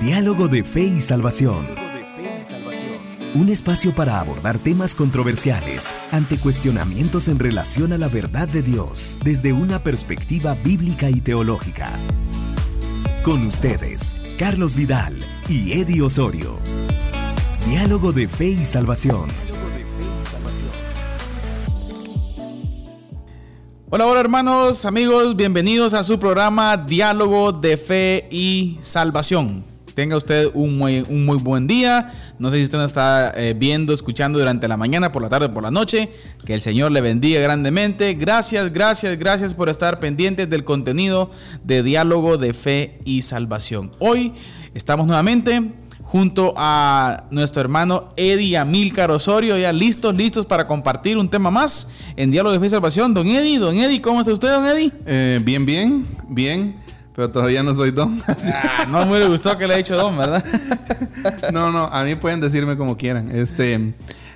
Diálogo de Fe y Salvación. Un espacio para abordar temas controversiales ante cuestionamientos en relación a la verdad de Dios desde una perspectiva bíblica y teológica. Con ustedes, Carlos Vidal y Eddie Osorio. Diálogo de Fe y Salvación. Hola, hola hermanos, amigos, bienvenidos a su programa Diálogo de Fe y Salvación. Tenga usted un muy, un muy buen día. No sé si usted nos está eh, viendo, escuchando durante la mañana, por la tarde, por la noche. Que el Señor le bendiga grandemente. Gracias, gracias, gracias por estar pendientes del contenido de Diálogo de Fe y Salvación. Hoy estamos nuevamente junto a nuestro hermano Eddie Amílcar Osorio, ya listos, listos para compartir un tema más en Diálogo de Fe y Salvación. Don Eddie, don Eddie, ¿cómo está usted, don Eddie? Eh, bien, bien, bien, pero todavía no soy don. Ah, no me gustó que le haya dicho don, ¿verdad? no, no, a mí pueden decirme como quieran. Este,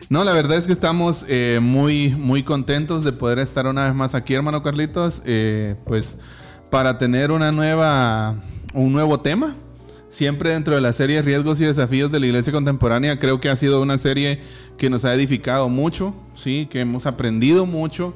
no, la verdad es que estamos eh, muy, muy contentos de poder estar una vez más aquí, hermano Carlitos, eh, pues para tener una nueva, un nuevo tema siempre dentro de la serie Riesgos y Desafíos de la Iglesia Contemporánea, creo que ha sido una serie que nos ha edificado mucho, ¿sí? que hemos aprendido mucho.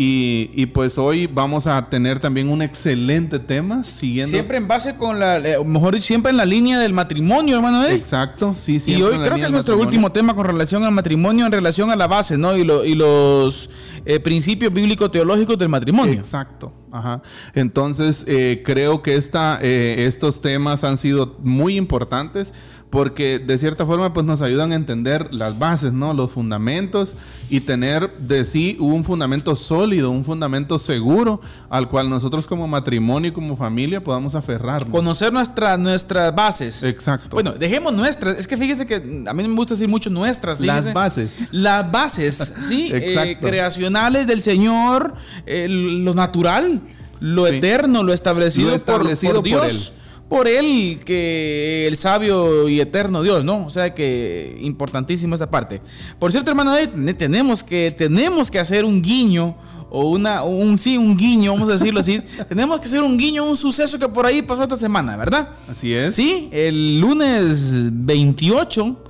Y, pues hoy vamos a tener también un excelente tema, siguiendo... Siempre en base con la... Eh, mejor siempre en la línea del matrimonio, hermano. ¿eh? Exacto, sí, sí. Y hoy creo que es nuestro último tema con relación al matrimonio, en relación a la base, ¿no? Y, y los eh, principios bíblico-teológicos del matrimonio. Exacto. Ajá. Entonces, eh, creo que esta, eh, estos temas han sido muy importantes porque de cierta forma pues nos ayudan a entender las bases, ¿no? Los fundamentos y tener de sí un fundamento sólido, un fundamento seguro al cual nosotros como matrimonio y como familia podamos aferrarnos. Conocer nuestras nuestras bases. Exacto. Bueno, dejemos nuestras. Es que fíjese que a mí me gusta decir mucho nuestras. Las bases. Las bases, sí, eh, creacionales del Señor, lo natural, lo eterno, lo establecido, por, Dios por él que el sabio y eterno Dios, ¿no? O sea que importantísimo esta parte. Por cierto, hermano, tenemos que, tenemos que hacer un guiño o una, un sí, un guiño, vamos a decirlo así. tenemos que hacer un guiño, un suceso que por ahí pasó esta semana, ¿verdad? Así es. Sí, el lunes 28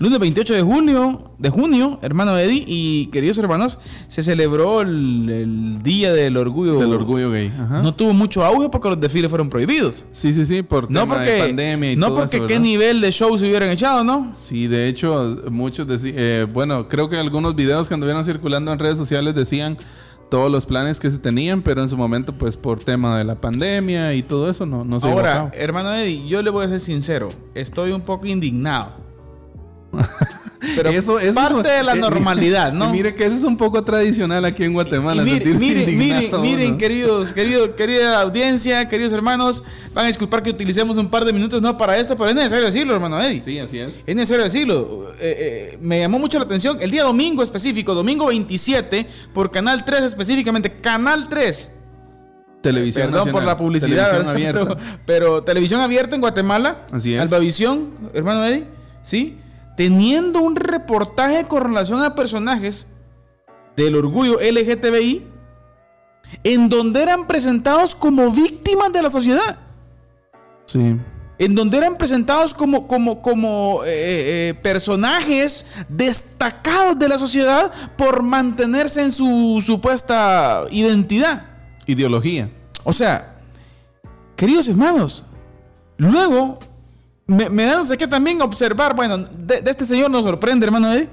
Lunes 28 de junio, de junio, hermano Eddie y queridos hermanos, se celebró el, Día del Orgullo. Del Orgullo Gay. No tuvo mucho auge porque los desfiles fueron prohibidos. Sí, sí, sí, por no porque, pandemia y No porque qué nivel de show se hubieran echado, ¿no? Sí, de hecho, muchos decían, eh, bueno, creo que algunos videos que anduvieron circulando en redes sociales decían todos los planes que se tenían, pero en su momento, pues por tema de la pandemia y todo eso, no, no se Ahora, hermano Eddie, yo le voy a ser sincero, estoy un poco indignado. Pero eso, es parte de la normalidad, ¿no? mire que eso es un poco tradicional aquí en Guatemala. miren, miren, miren, queridos, querida audiencia, queridos hermanos, van a disculpar que utilicemos un par de minutos no para esto, pero es necesario decirlo, hermano Eddie. Sí, así es. Es necesario decirlo. Eh, eh, me llamó mucho la atención el día domingo específico, domingo 27, por Canal 3 específicamente, Canal 3. Televisión Perdón por la publicidad. Televisión abierta. Pero, televisión abierta en Guatemala. Así es. Albavisión, hermano Eddie. Sí teniendo un reportaje con relación a personajes del orgullo LGTBI, en donde eran presentados como víctimas de la sociedad. Sí. En donde eran presentados como, como, como eh, eh, eh, personajes destacados de la sociedad por mantenerse en su supuesta identidad. Ideología. O sea, queridos hermanos, luego me, me da no que también observar, bueno, de, este señor nos sorprende, hermano, ¿eh?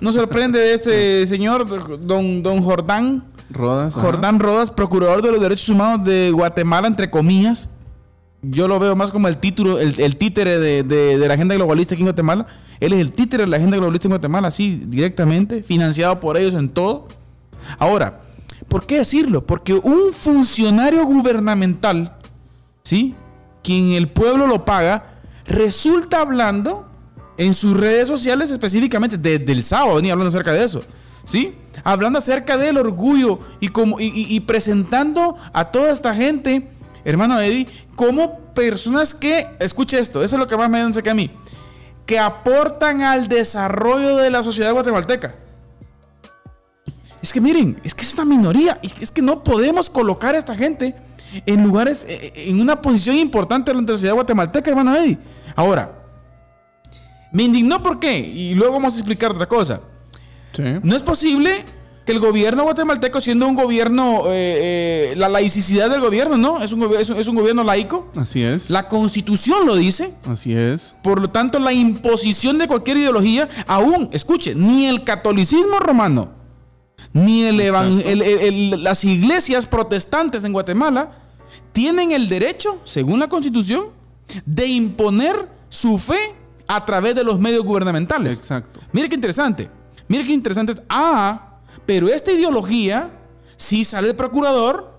Nos sorprende de este señor, don, don Jordán. Rodas. Jordán Rodas, procurador de los derechos humanos de Guatemala, entre comillas. Yo lo veo más como el título, el, títere de, la agenda globalista aquí en Guatemala. Él es el títere de la agenda globalista en Guatemala, así directamente, financiado por ellos en todo. Ahora, ¿por qué decirlo? Porque un funcionario gubernamental, ¿sí? Quien el pueblo lo paga, resulta hablando en sus redes sociales específicamente desde el sábado, venía hablando acerca de eso, ¿sí? Hablando acerca del orgullo y, como, y, presentando a toda esta gente, hermano Eddie, como personas que, escuche esto, eso es lo que más me da que a mí, que aportan al desarrollo de la sociedad guatemalteca. Es que miren, es que es una minoría, es que no podemos colocar a esta gente en lugares, eh, eh, en una posición importante de la sociedad guatemalteca, hermano Eddie. Ahora, me indignó por qué, y luego vamos a explicar otra cosa. Sí. No es posible que el gobierno guatemalteco, siendo un gobierno, eh, eh, la laicidad del gobierno, ¿no? Es un, es un- es un gobierno laico. Así es. La constitución lo dice. Así es. Por lo tanto, la imposición de cualquier ideología, aún, escuche, ni el catolicismo romano, ni el- el- el- las iglesias protestantes en Guatemala tienen el derecho, según la constitución, de imponer su fe a través de los medios gubernamentales. Exacto. Mire qué interesante. Mire qué interesante. Ah, pero esta ideología, sí sale el procurador,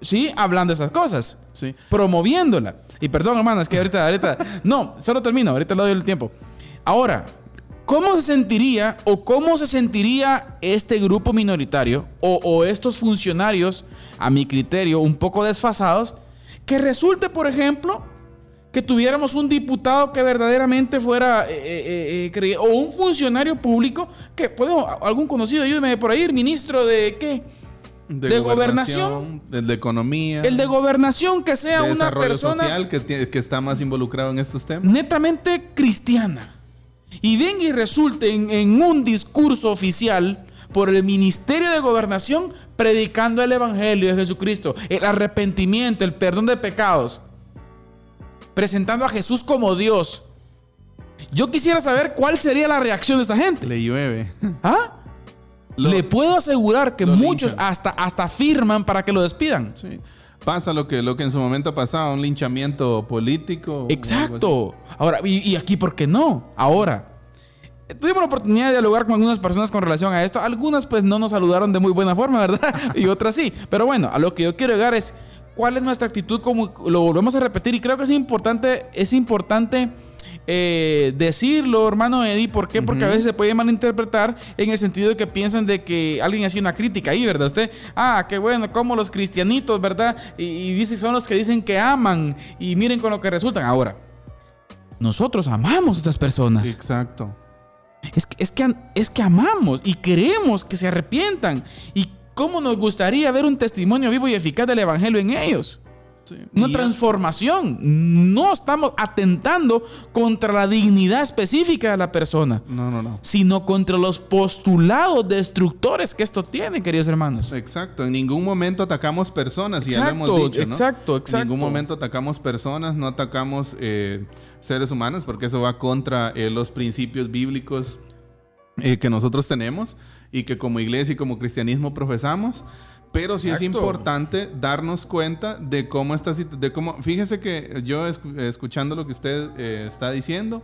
sí, hablando de esas cosas Sí. promoviéndola. Y perdón, hermano, es que ahorita, ahorita, no, solo termino, ahorita le doy el tiempo. Ahora, ¿cómo se sentiría o cómo se sentiría este grupo minoritario o, o estos funcionarios, a mi criterio, un poco desfasados, que resulte, por ejemplo, que tuviéramos un diputado que verdaderamente fuera, eh, eh, eh, o un funcionario público, que podemos, algún conocido, ayúdeme por ahí, el ministro de qué? De gobernación. El de economía. El de gobernación, que sea de una persona social que, que está más involucrado en estos temas. netamente cristiana. Y venga y resulte en, en un discurso oficial por el Ministerio de Gobernación predicando el Evangelio de Jesucristo, el arrepentimiento, el perdón de pecados, presentando a Jesús como Dios. Yo quisiera saber cuál sería la reacción de esta gente. Le llueve. ¿Ah? Lo- Le puedo asegurar que muchos linchan. hasta, hasta firman para que lo despidan. Sí. Pasa lo que, lo que en su momento pasaba, un linchamiento político. Exacto. Ahora, y, y aquí, ¿por qué no? Ahora. Tuvimos la oportunidad de dialogar con algunas personas con relación a esto. Algunas pues no nos saludaron de muy buena forma, ¿verdad? Y otras sí. Pero bueno, a lo que yo quiero llegar es cuál es nuestra actitud como lo volvemos a repetir y creo que es importante, es importante eh, decirlo, hermano Eddie, ¿por qué? Porque a veces se puede malinterpretar en el sentido de que piensan de que alguien hacía una crítica ahí, ¿verdad? Usted, ah, qué bueno, como los cristianitos, ¿verdad? Y, y dice, son los que dicen que aman y miren con lo que resultan. Ahora, nosotros amamos a estas personas. Exacto. Es que, es, que, es que amamos y queremos que se arrepientan. Y cómo nos gustaría ver un testimonio vivo y eficaz del Evangelio en ellos. Sí. Una Y- transformación. No estamos atentando contra la dignidad específica de la persona, No, no, no. sino contra los postulados destructores que esto tiene, queridos hermanos. Exacto, en ningún momento atacamos personas, y ya lo hemos dicho, ¿no? exacto, exacto. En ningún momento atacamos personas, no atacamos eh, seres humanos, porque eso va contra eh, los principios bíblicos eh, que nosotros tenemos y que como iglesia y como cristianismo profesamos. Pero sí es Exacto. importante darnos cuenta de cómo está, de cómo, fíjese que yo escu- escuchando lo que usted eh, está diciendo,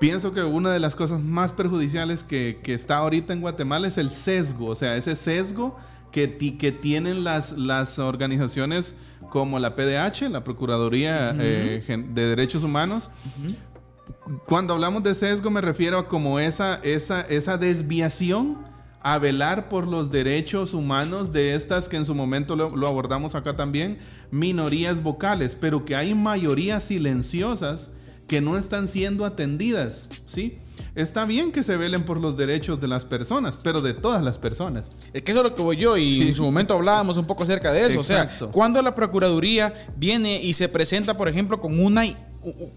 Pienso que una de las cosas más perjudiciales que, que está ahorita en Guatemala es el sesgo, o sea, ese sesgo que, ti- que tienen las, las organizaciones como la PDH, la Procuraduría eh, Gen- de Derechos Humanos. Cuando hablamos de sesgo me refiero a como esa, esa, esa desviación a velar por los derechos humanos de estas que en su momento lo, lo abordamos acá también, minorías vocales, pero que hay mayorías silenciosas que no están siendo atendidas, ¿sí? Está bien que se velen por los derechos de las personas, pero de todas las personas. Es que eso es lo que voy yo y Sí. en su momento hablábamos un poco acerca de eso. O Exacto. sea, cuando la Procuraduría viene y se presenta, por ejemplo, con una,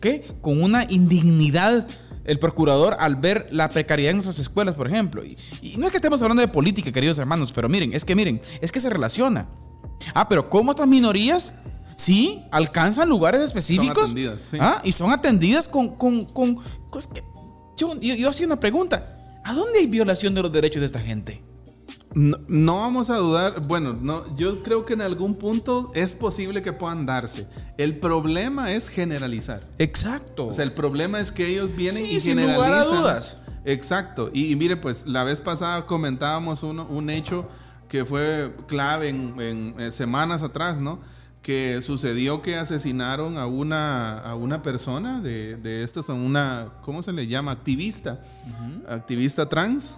¿qué? Con una indignidad el procurador al ver la precariedad en nuestras escuelas, por ejemplo. Y, y no es que estemos hablando de política, queridos hermanos, pero miren, es que miren, es que se relaciona. Ah, pero ¿cómo estas minorías sí alcanzan lugares específicos? atendidas, sí. Ah, y son atendidas con... con, con, con- es que yo, yo, yo hacía una pregunta. ¿A dónde hay violación de los derechos de esta gente? No, no vamos a dudar, bueno, no, yo creo que en algún punto es posible que puedan darse. El problema es generalizar. Exacto. O sea, el problema es que ellos vienen Sí, y sin generalizan. lugar a dudas. Exacto. Y, y mire, pues la vez pasada comentábamos uno, un hecho que fue clave en, en, eh, semanas atrás, ¿no? Que sucedió que asesinaron a una, a una persona de, de estas, a una, ¿cómo se le llama? Activista. Activista trans.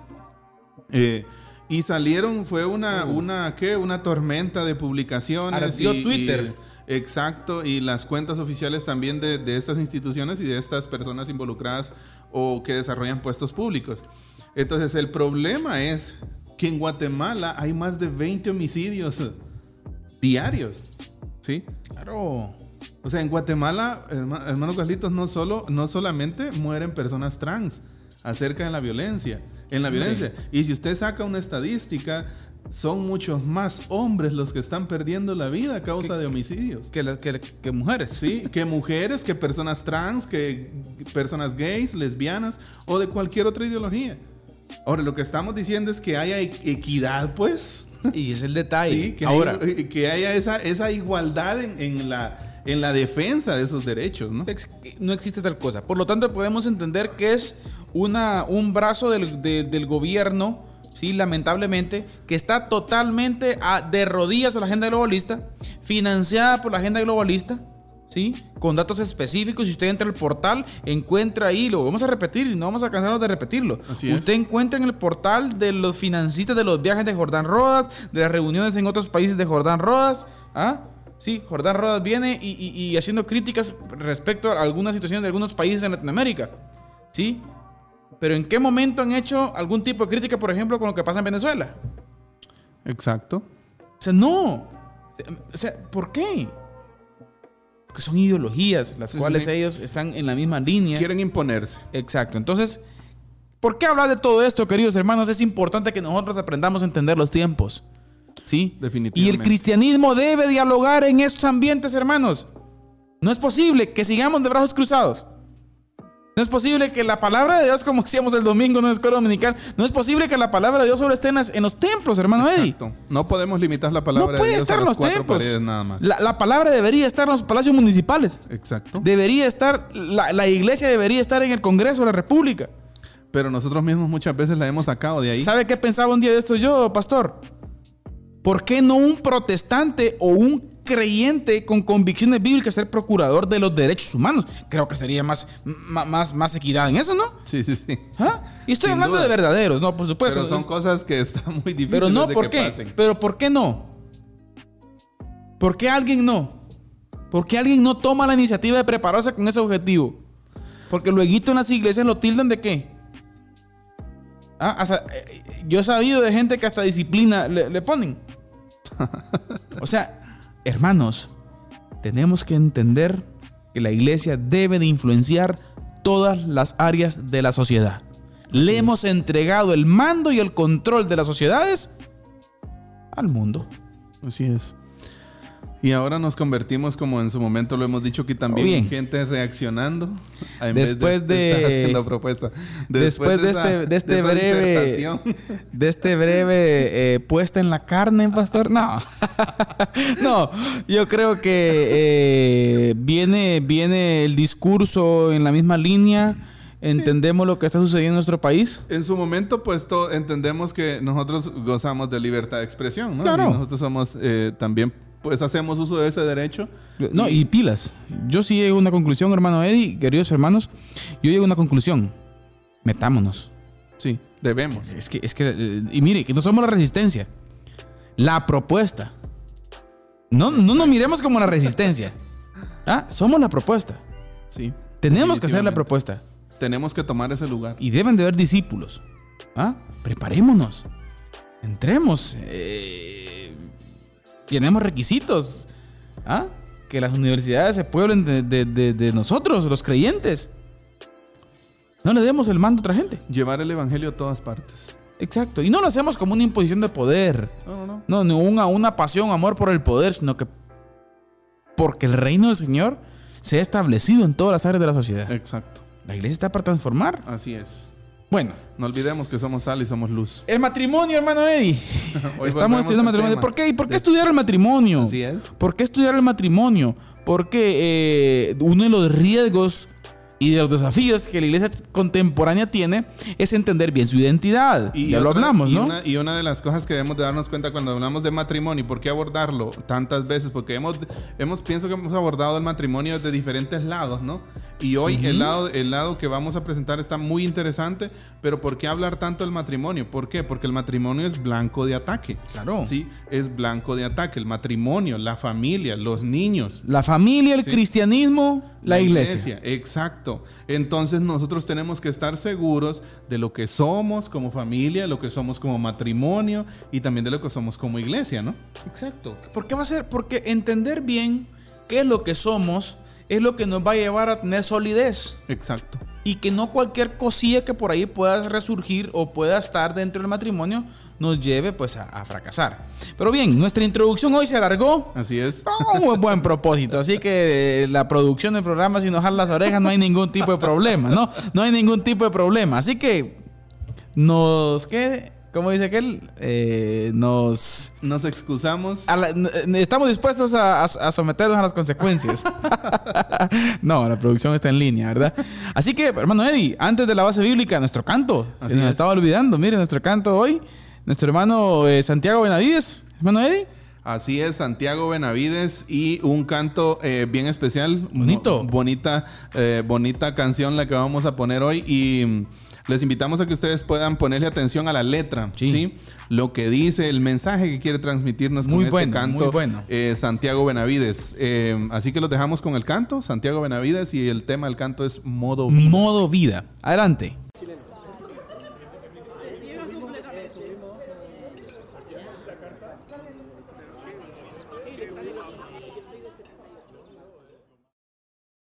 Eh, y salieron, fue una, una, ¿qué? Una tormenta de publicaciones. Y- Twitter. y- exacto, y las cuentas oficiales también de, de estas instituciones y de estas personas involucradas o que desarrollan puestos públicos. Entonces, el problema es que en Guatemala hay más de 20 homicidios diarios. ¿Sí? Claro. O sea, en Guatemala, herma- hermano Carlitos, no, solo, no solamente mueren personas trans acerca de la violencia, en la violencia. Y si usted saca una estadística, son muchos más hombres los que están perdiendo la vida a causa de homicidios. Que, que mujeres. Sí, que mujeres, que personas trans, que personas gays, lesbianas o de cualquier otra ideología. Ahora, lo que estamos diciendo es que haya e- equidad, pues. Y es el detalle. Sí, que, Ahora, hay- que haya esa, esa igualdad en, en la, en la defensa de esos derechos, ¿no? no existe tal cosa. Por lo tanto, podemos entender que es una, un brazo del, de- del gobierno, sí, lamentablemente, que está totalmente a- de rodillas a la agenda globalista, financiada por la agenda globalista, sí, con datos específicos. Si usted entra al portal, encuentra ahí, lo vamos a repetir y no vamos a cansarnos de repetirlo. Así es. usted encuentra en el portal de los financistas de los viajes de Jordán Rodas, de las reuniones en otros países de Jordán Rodas, ¿ah? Sí, Jordán Rodas viene y, y- y haciendo críticas respecto a algunas situaciones de algunos países en Latinoamérica. ¿Sí? Pero ¿en qué momento han hecho algún tipo de crítica, por ejemplo, con lo que pasa en Venezuela? Exacto. O sea, no. O sea, ¿por qué? Porque son ideologías las Sí, cuales sí. ellos están en la misma línea. Quieren imponerse. Exacto. Entonces, ¿por qué hablar de todo esto, queridos hermanos? Es importante que nosotros aprendamos a entender los tiempos. ¿Sí? Definitivamente. Y el cristianismo debe dialogar en estos ambientes, hermanos. No es posible que sigamos de brazos cruzados. No es posible que la palabra de Dios, como decíamos el domingo en la escuela dominical, no es posible que la palabra de Dios solo esté en, los templos, hermano Eddie. Exacto. No podemos limitar la palabra No puede de Dios estar a en los templos. paredes nada más. La, la palabra debería estar en los palacios municipales. Exacto. Debería estar, la, la iglesia debería estar en el Congreso de la República. Pero nosotros mismos muchas veces la hemos sacado de ahí. ¿Sabe qué pensaba un día de esto yo, pastor? ¿Por qué no un protestante o un creyente con convicciones bíblicas ser procurador de los derechos humanos? Creo que sería más, más, más equidad en eso, ¿no? Sí, sí, sí. ¿Ah? Y estoy Sin hablando duda. de verdaderos, no, por supuesto. Pero son cosas que están muy difíciles Pero no, de ¿por que qué? pasen. Pero ¿por qué no? ¿Por qué alguien no? ¿Por qué alguien no toma la iniciativa de prepararse con ese objetivo? Porque luego en las iglesias lo tildan de qué? Ah, hasta, eh, yo he sabido de gente que hasta disciplina le, le ponen. O sea, hermanos, tenemos que entender que la iglesia debe de influenciar todas las áreas de la sociedad. Le hemos entregado el mando y el control de las sociedades al mundo. Así es. Y ahora nos convertimos, como en su momento lo hemos dicho aquí también, Bien. en gente reaccionando. Después de- estar haciendo propuestas. Después de, esa- este, de este de breve. De este breve eh, puesta en la carne, pastor. No. no, yo creo que eh, viene, viene el discurso en la misma línea. Entendemos lo que está sucediendo en nuestro país. En su momento, pues entendemos que nosotros gozamos de libertad de expresión, ¿no? Claro. Y nosotros somos eh, también, pues hacemos uso de ese derecho. No, y pilas. Yo sí llego a una conclusión, hermano Eddie, queridos hermanos. Yo llego a una conclusión. Metámonos. Sí, debemos. Es que, es que, eh, y mire, que no somos la resistencia. La propuesta. No, no nos miremos como la resistencia. Ah, somos la propuesta. Sí. Tenemos que hacer la propuesta. Tenemos que tomar ese lugar. Y deben de haber discípulos. Ah, preparémonos. Entremos. Eh, llenemos requisitos. Ah, que las universidades se pueblen de, de- de- de nosotros, los creyentes. No le demos el mando a otra gente. Llevar el evangelio a todas partes. Exacto. Y no lo hacemos como una imposición de poder. No, no, no. No, una, una pasión, amor por el poder, sino que porque el reino del Señor se ha establecido en todas las áreas de la sociedad. Exacto. La iglesia está para transformar. Así es. Bueno, No olvidemos que somos sal y somos luz. el matrimonio, hermano Eddie. Estamos estudiando matrimonio. tema. ¿Por qué? ¿Y por qué estudiar el matrimonio? Así es. ¿Por qué estudiar el matrimonio? Porque eh, uno de los riesgos y de los desafíos que la iglesia contemporánea tiene es entender bien su identidad. ya lo hablamos, y ¿no? Una, y una de las cosas que debemos de darnos cuenta cuando hablamos de matrimonio, ¿por qué abordarlo tantas veces? Porque hemos, hemos pienso que hemos abordado el matrimonio desde diferentes lados, ¿no? Y hoy el, lado, el lado que vamos a presentar está muy interesante, pero ¿por qué hablar tanto del matrimonio? ¿Por qué? Porque el matrimonio es blanco de ataque. Claro. Sí, es blanco de ataque. El matrimonio, la familia, los niños, La familia, el Sí. cristianismo, la, iglesia. Exacto. Entonces nosotros tenemos que estar seguros de lo que somos como familia, lo que somos como matrimonio y también de lo que somos como iglesia, ¿no? Exacto. ¿Por qué va a ser? Porque entender bien qué es lo que somos, es lo que nos va a llevar a tener solidez. Exacto. Y que no cualquier cosilla que por ahí pueda resurgir o pueda estar dentro del matrimonio nos lleve pues a, a fracasar. Pero bien, nuestra introducción hoy se alargó. Así es. Con un buen propósito. Así que eh, la producción del programa, si nos jalan las orejas, no hay ningún tipo de problema, ¿no? No hay ningún tipo de problema. Así que nos... ¿Qué? ¿Cómo dice aquel? Eh, nos... Nos excusamos. la- estamos dispuestos a, a- a someternos a las consecuencias. no, la producción está en línea, ¿verdad? Así que, hermano Eddie, antes de la base bíblica, nuestro canto. Así Se nos es. estaba olvidando. Mire, nuestro canto hoy. Nuestro hermano eh, Santiago Benavides. Hermano Eddie. Así es, Santiago Benavides y un canto eh, bien especial. Bonito. Mo- bonita, eh, bonita canción la que vamos a poner hoy y mm, les invitamos a que ustedes puedan ponerle atención a la letra, Sí. ¿sí? Lo que dice, el mensaje que quiere transmitirnos Muy con bueno, este canto. muy bueno. eh, Santiago Benavides. Así que los dejamos con el canto, Santiago Benavides, y el tema del canto es Modo Vida. Modo vida. Adelante.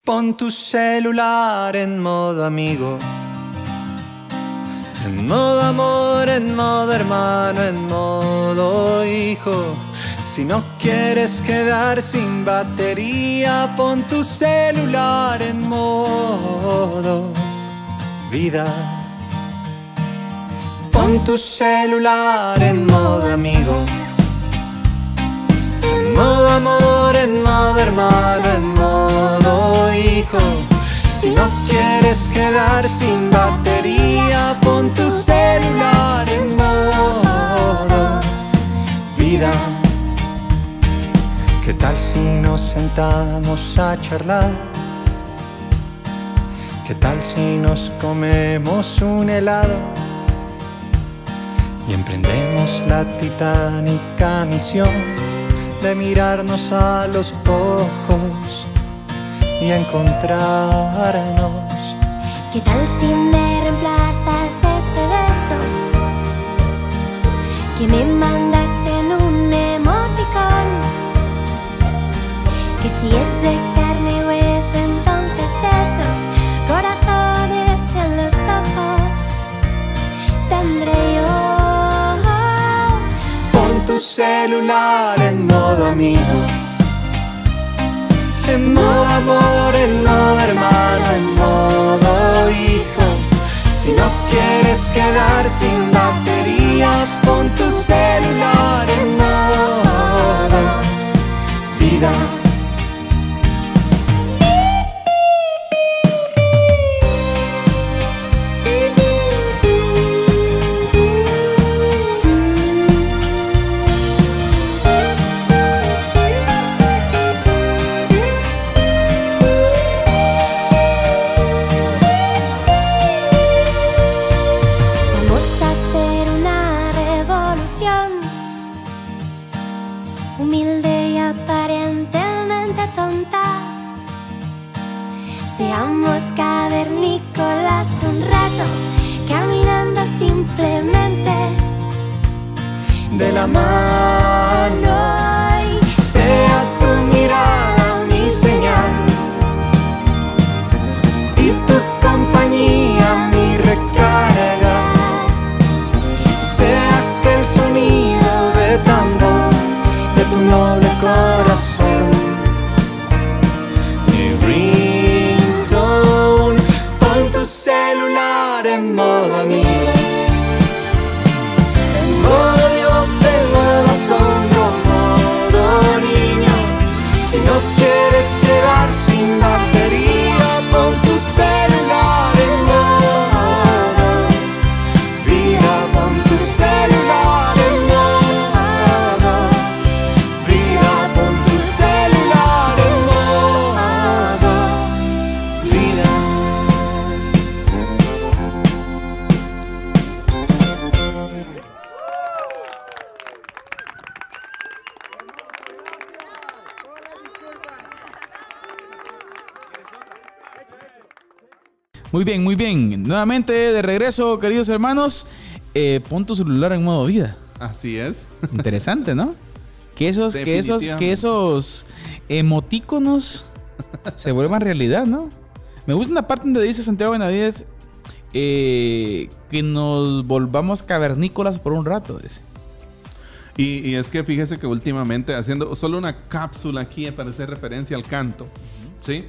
Pon tu celular en modo amigo. En modo amor, en modo hermano, en modo hijo. Si no quieres quedar sin batería, pon tu celular en modo vida. Pon tu celular en modo amigo. Modo amor, en modo hermano, en modo hijo. Si no quieres quedar sin batería, pon tu celular en modo vida. ¿Qué tal si nos sentamos a charlar? ¿Qué tal si nos comemos un helado? Y emprendemos la titánica misión de mirarnos a los ojos y encontrarnos. ¿Qué tal si me reemplazas ese beso que me mandaste en un emoticón? Que si es de celular en modo amigo. En modo amor, en modo hermano, en modo hijo. Si no quieres quedar sin batería, pon tu celular en modo vida. De quieres quedar sin batería, pon tu celular Muy bien, muy bien. Nuevamente de regreso, queridos hermanos. Eh, pon tu celular en modo vida. Así es. Interesante, ¿no? Que esos, que esos, que esos emotíconos se vuelvan realidad, ¿no? Me gusta una parte donde dice Santiago Benavides eh, que nos volvamos cavernícolas por un rato, dice. Y, y es que fíjese que últimamente, haciendo solo una cápsula aquí para hacer referencia al canto, ¿sí?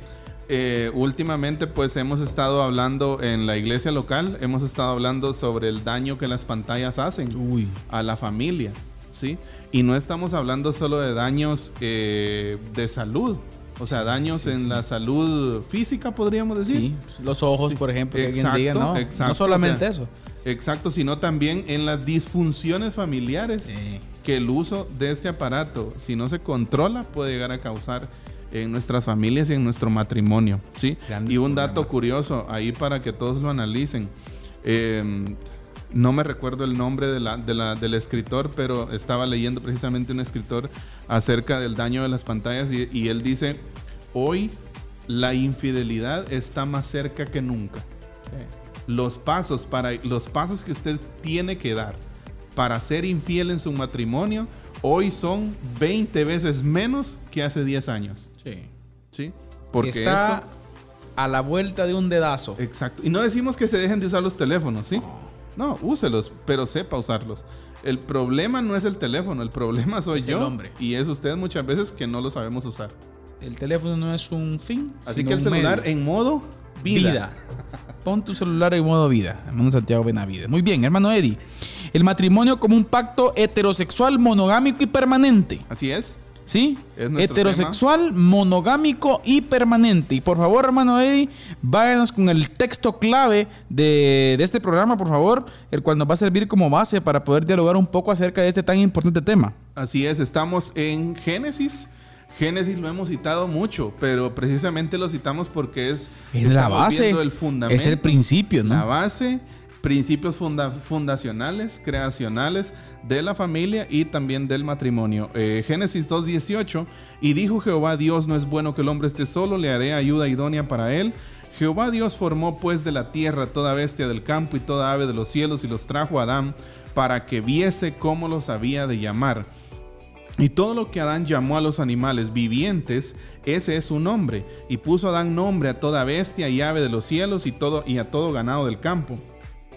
Eh, últimamente pues hemos estado hablando en la iglesia local, hemos estado hablando sobre el daño que las pantallas hacen a la familia, ¿sí? Y no estamos hablando solo de daños eh, de salud, o sea, daños en la salud física, podríamos decir. Sí, los ojos, por ejemplo, que alguien Exacto, diga, no, exacto, no solamente o sea, eso. Exacto, sino también en las disfunciones familiares que el uso de este aparato, si no se controla, puede llegar a causar en nuestras familias y en nuestro matrimonio. ¿sí? Grandes Y un dato curioso ahí para que todos lo analicen. Eh, no me recuerdo el nombre de la- de la- del escritor, pero estaba leyendo precisamente un escritor acerca del daño de las pantallas y, y él dice, hoy la infidelidad está más cerca que nunca los pasos para los pasos que usted tiene que dar para ser infiel en su matrimonio hoy son 20 veces menos que hace 10 años, Sí. ¿sí? Porque está esto a la vuelta de un dedazo. exacto. Y no decimos que se dejen de usar los teléfonos, ¿sí? No, úselos, pero sepa usarlos. El problema no es el teléfono, el problema soy Es el yo hombre. y es usted muchas veces que no lo sabemos usar. El teléfono no es un fin. Así que el celular medio. en modo vida. Pon tu celular en modo vida. Hermano Santiago Benavides. Muy bien, hermano Eddie. El matrimonio como un pacto heterosexual, monogámico y permanente. Así es. ¿Sí? Heterosexual, monogámico y permanente. Y por favor, hermano Eddie, váyanos con el texto clave de, de este programa, por favor, el cual nos va a servir como base para poder dialogar un poco acerca de este tan importante tema. Así es, estamos en Génesis. Génesis lo hemos citado mucho, pero precisamente lo citamos porque es, Es la base. el fundamento, Es el principio, ¿no? La base, principios funda- fundacionales, creacionales de la familia y también del matrimonio. Eh, Génesis 2.18, y dijo Jehová Dios, no es bueno que el hombre esté solo, le haré ayuda idónea para él. Jehová Dios formó pues de la tierra toda bestia del campo y toda ave de los cielos y los trajo a Adán para que viese cómo los había de llamar. Y todo lo que Adán llamó a los animales vivientes, ese es su nombre. Y puso Adán nombre a toda bestia y ave de los cielos y, todo, y a todo ganado del campo.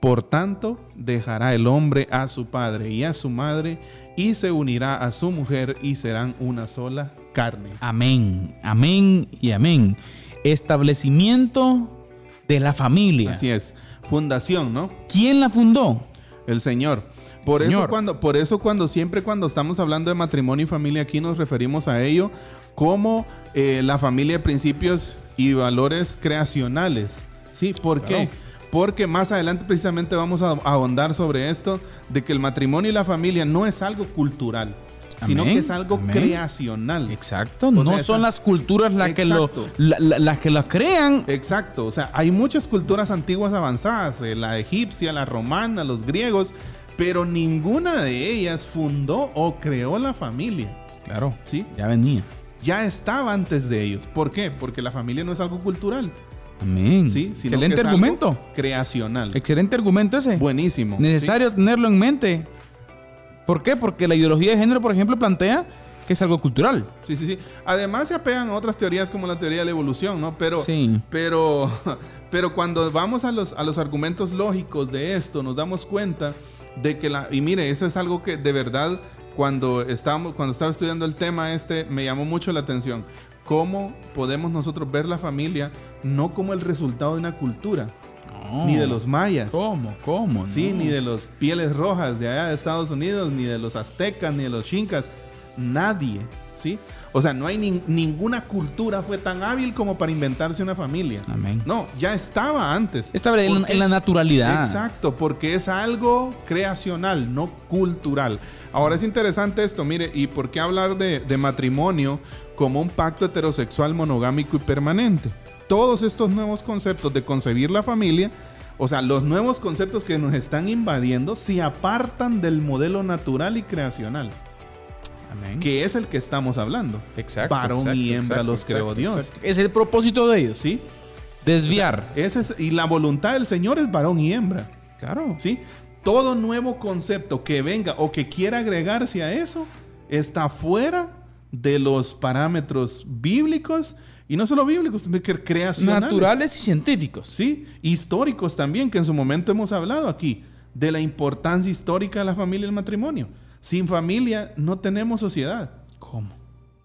Por tanto, dejará el hombre a su padre y a su madre, y se unirá a su mujer, y serán una sola carne. Amén, amén y amén. Establecimiento de la familia. Así es. Fundación, ¿no? ¿Quién la fundó? El Señor. Por eso, cuando, por eso cuando siempre cuando estamos hablando de matrimonio y familia aquí nos referimos a ello como eh, la familia de principios y valores creacionales. ¿Sí? ¿Por qué? Porque más adelante precisamente vamos a ahondar sobre esto de que el matrimonio y la familia no es algo cultural, sino que es algo amén. creacional. Exacto. no sea, son esa- las culturas las que, lo, la- la- las que las crean. Exacto, o sea, hay muchas culturas antiguas avanzadas, eh, la egipcia, la romana, los griegos, pero ninguna de ellas fundó o creó la familia. Claro. ¿Sí? Ya venía. Ya estaba antes de ellos. ¿Por qué? Porque la familia no es algo cultural, Amén. ¿sí? Sino Excelente que es algo argumento. creacional. Excelente argumento ese. Buenísimo. Necesario tenerlo en mente. ¿Por qué? Porque la ideología de género, por ejemplo, plantea que es algo cultural. Sí, sí, sí. Además se apegan a otras teorías como la teoría de la evolución, ¿no? Pero, Sí. pero, pero cuando vamos a los, a los argumentos lógicos de esto, nos damos cuenta de que la... Y mire, eso es algo que de verdad, cuando, estábamos, cuando estaba estudiando el tema este, me llamó mucho la atención. ¿Cómo podemos nosotros ver la familia no como el resultado de una cultura, ni de los mayas? ¿Cómo? ¿Cómo? Sí, No. ni de los pieles rojas de allá de Estados Unidos, ni de los aztecas, ni de los chincas. Nadie, ¿sí? O sea, no hay nin- ninguna cultura fue tan hábil como para inventarse una familia. Amén. No, ya estaba antes. Estaba en, en la naturalidad. Exacto, porque es algo creacional, no cultural. Ahora es interesante esto, mire, ¿y por qué hablar de, de matrimonio como un pacto heterosexual monogámico y permanente. Todos estos nuevos conceptos de concebir la familia, o sea, los nuevos conceptos que nos están invadiendo, se apartan del modelo natural y creacional, Amén. que es el que estamos hablando. Exacto. Varón exacto, y hembra exacto, los creó exacto, Dios. exacto. Es el propósito de ellos. ¿Sí? Desviar. Ese es- y la voluntad del Señor es varón y hembra. claro. ¿Sí? Todo nuevo concepto que venga o que quiera agregarse a eso está fuera de los parámetros bíblicos y no solo bíblicos, también que creacionales. Naturales y científicos. Sí, históricos también, que en su momento hemos hablado aquí de la importancia histórica de la familia y el matrimonio. Sin familia no tenemos sociedad. ¿Cómo?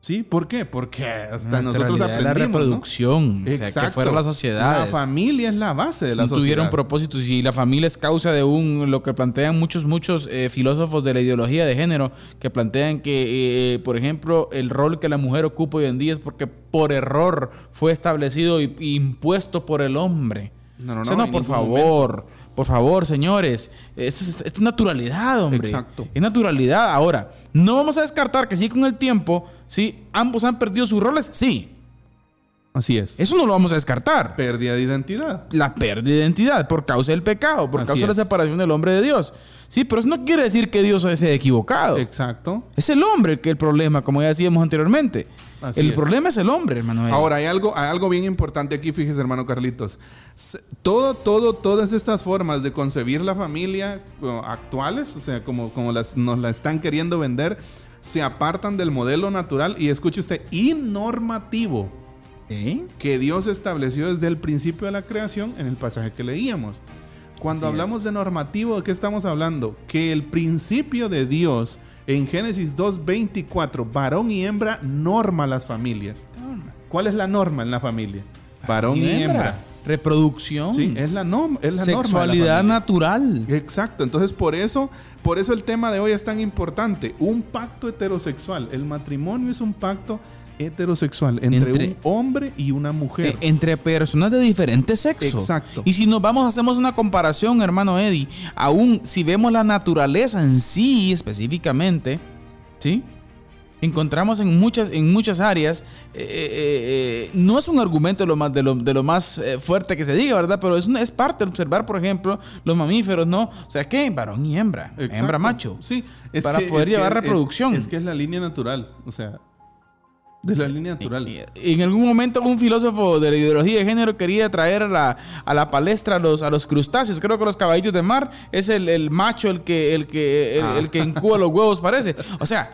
¿Sí? ¿Por qué? Porque hasta nosotros aprendimos. La ¿no? reproducción. O sea, que fueron las sociedades. La familia es la base de la no sociedad. tuvieron propósitos y la familia es causa de un lo que plantean muchos muchos eh, filósofos de la ideología de género que plantean que eh, por ejemplo el rol que la mujer ocupa hoy en día es porque por error fue establecido y, y impuesto por el hombre No, no, O sea, no, no, por favor, por favor, señores. Esto es, esto es naturalidad, hombre. Exacto. Es naturalidad. Ahora, no vamos a descartar que sí con el tiempo, sí, ambos han perdido sus roles, sí. Así es. Eso no lo vamos a descartar. Pérdida de identidad. La pérdida de identidad por causa del pecado, por Así causa de la separación del hombre de Dios. Sí, pero eso no quiere decir que Dios es equivocado. Exacto. Es el hombre el que el problema, como ya decíamos anteriormente. Así el es. problema es el hombre, hermano. Ahora, hay algo, hay algo bien importante aquí, fíjese, hermano Carlitos. Todo, todo, todas estas formas de concebir la familia actuales, o sea, como, como las, nos la están queriendo vender, se apartan del modelo natural y escuche usted, y normativo ¿Eh? que Dios estableció desde el principio de la creación en el pasaje que leíamos. Cuando Así hablamos de normativo, ¿de qué estamos hablando? Que el principio de Dios en Génesis 2.24, varón y hembra, norma las familias. ¿Cuál es la norma en la familia? Varón y hembra. Reproducción. Sí, es la, nom- es la norma. la Sexualidad natural. Exacto, entonces por eso, por eso el tema de hoy es tan importante. Un pacto heterosexual. El matrimonio es un pacto heterosexual entre, Entre- un hombre y una mujer. Eh, entre personas de diferentes sexos. Exacto. Y si nos vamos, hacemos una comparación, hermano Eddie, aún si vemos la naturaleza en sí específicamente, ¿sí? Encontramos en muchas, en muchas áreas, eh, eh, eh, no es un argumento de lo más, de lo, de lo más fuerte que se diga, ¿verdad? Pero es, es parte de observar, por ejemplo, los mamíferos, ¿no? O sea, ¿qué? Varón y hembra, Exacto. hembra macho. Sí, Para poder llevar es- reproducción. Es, que es la línea natural, o sea, de la línea natural. En algún momento un filósofo de la ideología de género quería traer a la, a la palestra a los, a los crustáceos. Creo que los caballitos de mar es el, el macho el que, el que, el, Ah. el que incuba los huevos, parece. O sea.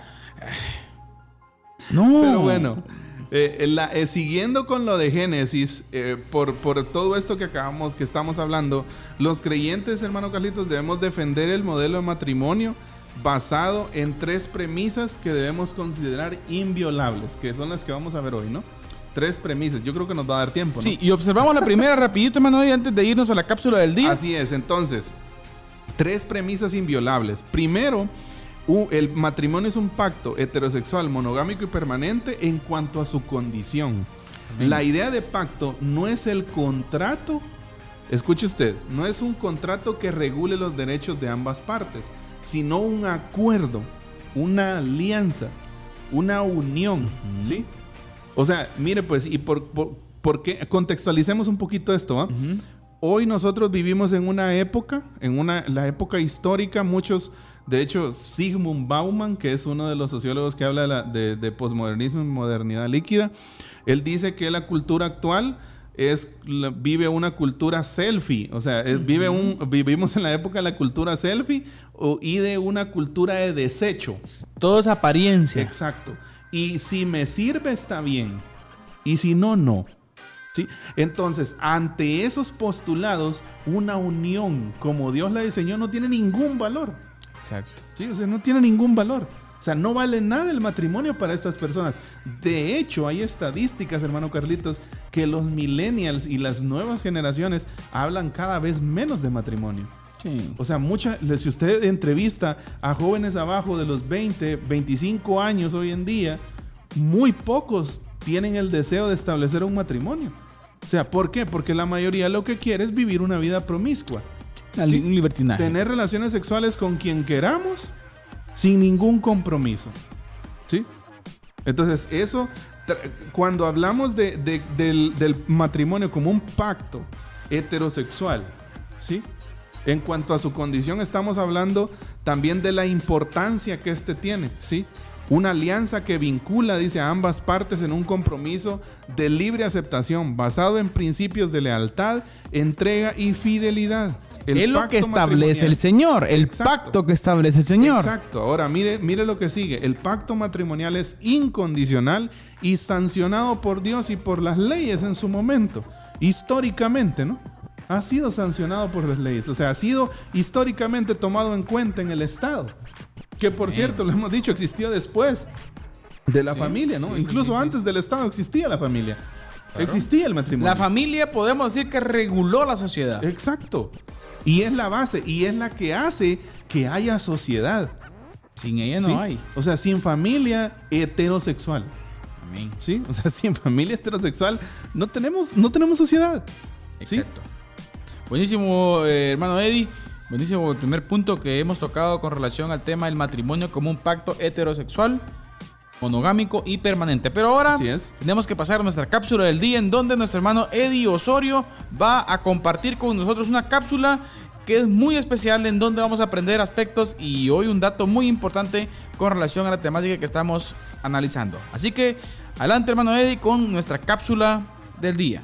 No. Pero bueno, eh, la- eh, siguiendo con lo de Génesis, eh, por, por todo esto que acabamos, que estamos hablando, los creyentes, hermano Carlitos, debemos defender el modelo de matrimonio basado en tres premisas que debemos considerar inviolables, que son las que vamos a ver hoy, ¿no? Tres premisas. Yo creo que nos va a dar tiempo, ¿no? Sí, y observamos la primera rapidito, y antes de irnos a la cápsula del día. Así es, entonces, tres premisas inviolables. Primero, el matrimonio es un pacto heterosexual, monogámico y permanente en cuanto a su condición. La idea de pacto no es el contrato, escuche usted, no es un contrato que regule los derechos de ambas partes, sino un acuerdo, una alianza, una unión, ¿sí? O sea, mire pues, y por, por, por qué- contextualicemos un poquito esto, ¿ah? Hoy nosotros vivimos en una época, en una, la época histórica, muchos, de hecho, Sigmund Bauman, que es uno de los sociólogos que habla de, de, de posmodernismo y modernidad líquida, él dice que la cultura actual es, vive una cultura selfie, o sea, es- vive un, vivimos en la época de la cultura selfie o- y de una cultura de desecho. Todo es apariencia. Exacto. Y si me sirve, está bien. Y si no, no. ¿Sí? Entonces, ante esos postulados, una unión como Dios la diseñó no tiene ningún valor. Exacto. ¿Sí? O sea, no tiene ningún valor. O sea, no vale nada el matrimonio para estas personas. De hecho, hay estadísticas, hermano Carlitos, que los millennials y las nuevas generaciones hablan cada vez menos de matrimonio. Sí. O sea, mucha, si usted entrevista a jóvenes abajo de los 20, 25 años hoy en día, muy pocos tienen el deseo de establecer un matrimonio. O sea, ¿por qué? Porque la mayoría lo que quiere es vivir una vida promiscua. Un libertinaje. Tener relaciones sexuales con quien queramos sin ningún compromiso. ¿Sí? Entonces, eso cuando hablamos de- de- del, del matrimonio como un pacto heterosexual, ¿sí? En cuanto a su condición, estamos hablando también de la importancia que este tiene, ¿sí? Una alianza que vincula, dice, a ambas partes en un compromiso de libre aceptación, basado en principios de lealtad, entrega y fidelidad. El es lo que establece el Señor, el Exacto. pacto que establece el Señor. Exacto. Ahora, mire, mire lo que sigue. El pacto matrimonial es incondicional y sancionado por Dios y por las leyes en su momento. Históricamente, ¿no? Ha sido sancionado por las leyes. O sea, ha sido históricamente tomado en cuenta en el Estado. Que por cierto, lo hemos dicho, existió después de la familia, ¿no? Incluso antes del Estado existía la familia. Existía el matrimonio. La familia podemos decir que reguló la sociedad. Exacto. Y es la base y es la que hace que haya sociedad. Sin ella no ¿sí? hay. O sea, sin familia heterosexual. Amén. ¿Sí? O sea, sin familia heterosexual no tenemos, no tenemos sociedad. ¿sí? Exacto. Buenísimo, eh, hermano Eddie. Buenísimo el primer punto que hemos tocado con relación al tema del matrimonio como un pacto heterosexual, monogámico y permanente. Pero ahora Así es. tenemos que pasar a nuestra cápsula del día en donde nuestro hermano Eddie Osorio va a compartir con nosotros una cápsula que es muy especial en donde vamos a aprender aspectos y hoy un dato muy importante con relación a la temática que estamos analizando. Así que adelante hermano Eddie con nuestra cápsula del día.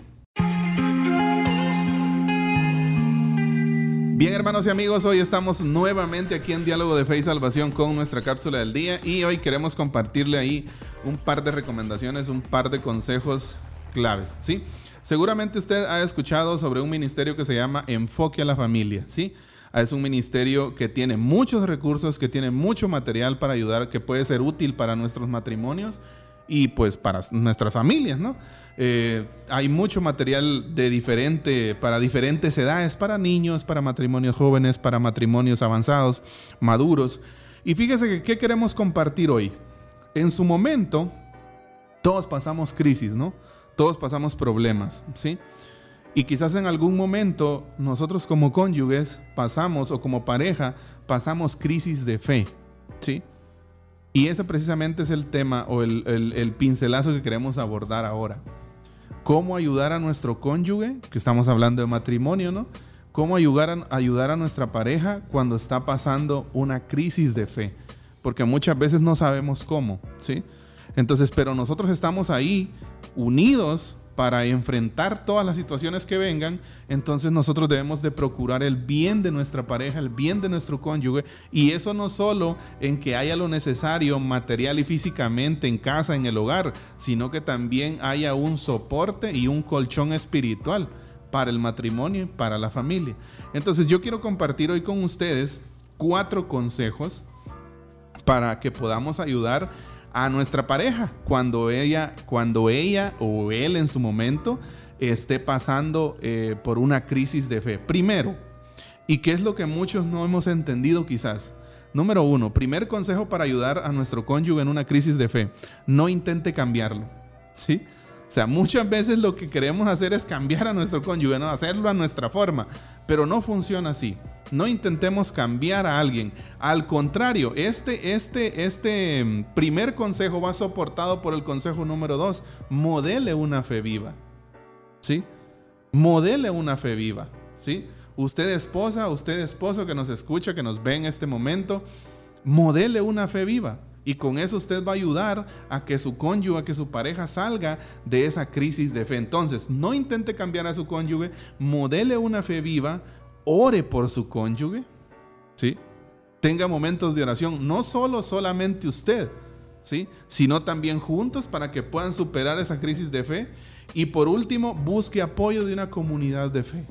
Bien, hermanos y amigos, hoy estamos nuevamente aquí en Diálogo de Fe y Salvación con nuestra cápsula del día y hoy queremos compartirle ahí un par de recomendaciones, un par de consejos claves, ¿sí? Seguramente usted ha escuchado sobre un ministerio que se llama Enfoque a la Familia, ¿sí? Es un ministerio que tiene muchos recursos, que tiene mucho material para ayudar, que puede ser útil para nuestros matrimonios y pues para nuestras familias, ¿no? Eh, hay mucho material de diferente, para diferentes edades, para niños, para matrimonios jóvenes, para matrimonios avanzados, maduros. Y fíjese que qué queremos compartir hoy. En su momento, todos pasamos crisis, ¿no? Todos pasamos problemas, ¿sí? Y quizás en algún momento nosotros como cónyuges pasamos, o como pareja, pasamos crisis de fe, ¿sí? Y ese precisamente es el tema o el, el- el pincelazo que queremos abordar ahora. ¿Cómo ayudar a nuestro cónyuge? Que estamos hablando de matrimonio, ¿no? ¿Cómo ayudar a, ayudar a nuestra pareja cuando está pasando una crisis de fe? Porque muchas veces no sabemos cómo, ¿sí? Entonces, pero nosotros estamos ahí unidos para enfrentar todas las situaciones que vengan, entonces nosotros debemos de procurar el bien de nuestra pareja, el bien de nuestro cónyuge, y eso no solo en que haya lo necesario material y físicamente en casa, en el hogar, sino que también haya un soporte y un colchón espiritual para el matrimonio y para la familia. Entonces yo quiero compartir hoy con ustedes cuatro consejos para que podamos ayudar a nuestra pareja cuando ella, cuando ella o él en su momento esté pasando eh, por una crisis de fe. Primero, y qué es lo que muchos no hemos entendido quizás. Número uno, primer consejo para ayudar a nuestro cónyuge en una crisis de fe. No intente cambiarlo. ¿Sí? O sea, muchas veces lo que queremos hacer es cambiar a nuestro cónyuge, ¿no? hacerlo a nuestra forma, pero no funciona así. No intentemos cambiar a alguien. Al contrario, este, este, este mm, primer consejo va soportado por el consejo número dos. Modele una fe viva. ¿Sí? Modele una fe viva. ¿Sí? Usted esposa, usted esposo que nos escucha, que nos ve en este momento, modele una fe viva. Y con eso usted va a ayudar a que su cónyuge, a que su pareja salga de esa crisis de fe. Entonces, no intente cambiar a su cónyuge, modele una fe viva, ore por su cónyuge, ¿sí? Tenga momentos de oración, no solo solamente usted, ¿sí? Sino también juntos para que puedan superar esa crisis de fe. Y por último, busque apoyo de una comunidad de fe.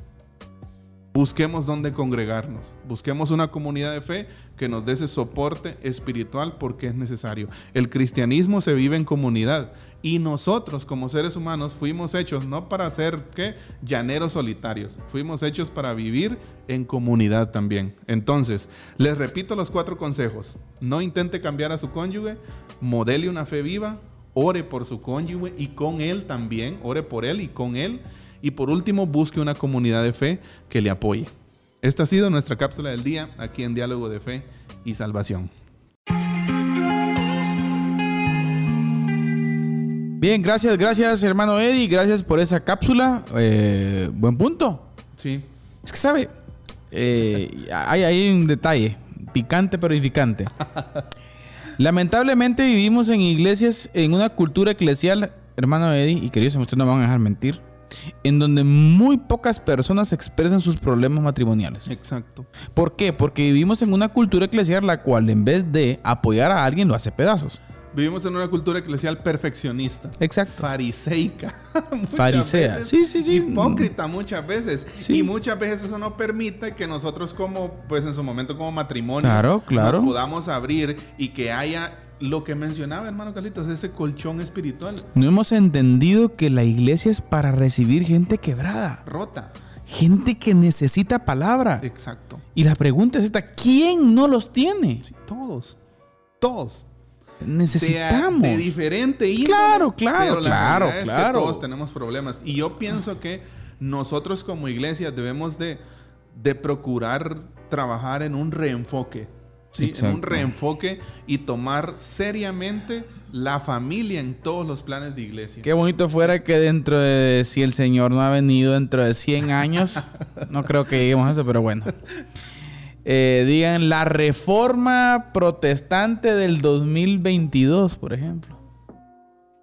Busquemos dónde congregarnos. Busquemos una comunidad de fe que nos dé ese soporte espiritual porque es necesario. El cristianismo se vive en comunidad y nosotros como seres humanos fuimos hechos no para ser ¿qué? llaneros solitarios, fuimos hechos para vivir en comunidad también. Entonces, les repito los cuatro consejos. No intente cambiar a su cónyuge, modele una fe viva, ore por su cónyuge y con él también, ore por él y con él. Y por último, busque una comunidad de fe que le apoye. Esta ha sido nuestra cápsula del día aquí en Diálogo de Fe y Salvación. Bien, gracias, gracias hermano Eddie, gracias por esa cápsula. Eh, buen punto. Sí. Es que sabe, eh, hay ahí un detalle, picante pero edificante. Lamentablemente vivimos en iglesias, en una cultura eclesial, hermano Eddie, y queridos amigos, ustedes no me van a dejar mentir, en donde muy pocas personas expresan sus problemas matrimoniales. Exacto. ¿Por qué? Porque vivimos en una cultura eclesial la cual en vez de apoyar a alguien lo hace pedazos. Vivimos en una cultura eclesial perfeccionista. Exacto. Fariseica. Farisea. veces. Sí, sí, sí. Hipócrita muchas veces. Sí. Y muchas veces eso no permite que nosotros como, pues en su momento como matrimonio, Claro, claro. nos podamos abrir y que haya lo que mencionaba hermano Carlitos, ese colchón espiritual. No hemos entendido que la iglesia es para recibir gente quebrada, Rota. gente que necesita palabra. Exacto. Y la pregunta es esta, ¿quién no los tiene? Sí, todos. Todos. Necesitamos. De, de diferente índole, Claro, claro, pero la claro, que claro. todos tenemos problemas. Y yo pienso que nosotros como iglesia debemos de, de procurar trabajar en un reenfoque. ¿Sí? En un reenfoque y tomar seriamente la familia en todos los planes de iglesia. Qué bonito fuera que dentro de, si el Señor no ha venido dentro de 100 años, no creo que lleguemos a eso, pero bueno. Eh, digan la reforma protestante del 2022, por ejemplo.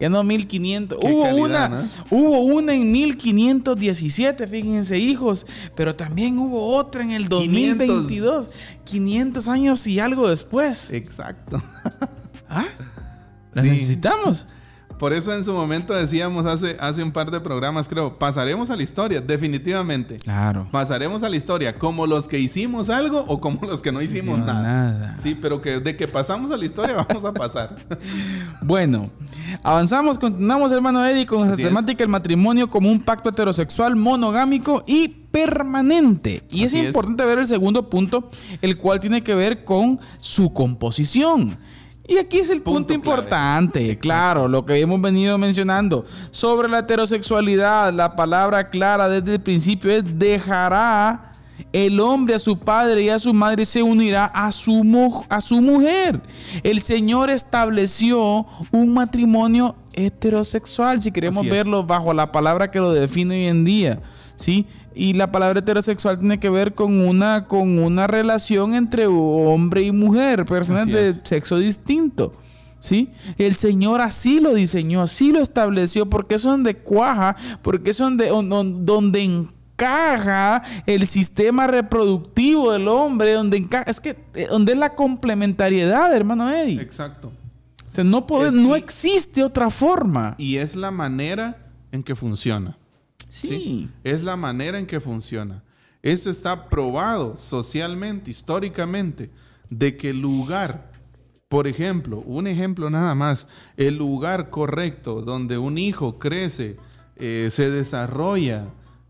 Ya no 1500. Qué Hubo calidad, una, ¿no? hubo una en 1517, fíjense, hijos, pero también hubo otra en el 500. 2022, 500 años y algo después. Exacto. ¿Ah? ¿La Sí. necesitamos? Por eso en su momento decíamos hace, hace un par de programas, creo, pasaremos a la historia, definitivamente. Claro. Pasaremos a la historia como los que hicimos algo o como los que no hicimos Hicimos nada. nada. Sí, pero que de que pasamos a la historia vamos a pasar. Bueno, avanzamos, continuamos, hermano Eddie, con la temática del matrimonio como un pacto heterosexual monogámico y permanente. Y Así es es. importante ver el segundo punto, el cual tiene que ver con su composición. Y aquí es el punto, importante, claro, lo que hemos venido mencionando. Sobre la heterosexualidad, la palabra clara desde el principio es dejará el hombre a su padre y a su madre se unirá a su, a su mujer. El Señor estableció un matrimonio heterosexual, si queremos verlo bajo la palabra que lo define hoy en día, ¿sí? Y la palabra heterosexual tiene que ver con una, con una relación entre hombre y mujer, personas de sexo distinto. ¿Sí? El Señor así lo diseñó, así lo estableció, porque es donde cuaja, porque es donde, on- on- donde encaja el sistema reproductivo del hombre, donde encaja, es que eh, donde es la complementariedad, hermano Eddie. Exacto. O sea, no, no existe otra forma. Y es la manera en que funciona. Sí. Es la manera en que funciona. Esto está probado socialmente, históricamente, de que el lugar, por ejemplo, un ejemplo nada más, el lugar correcto donde un hijo crece, eh, se desarrolla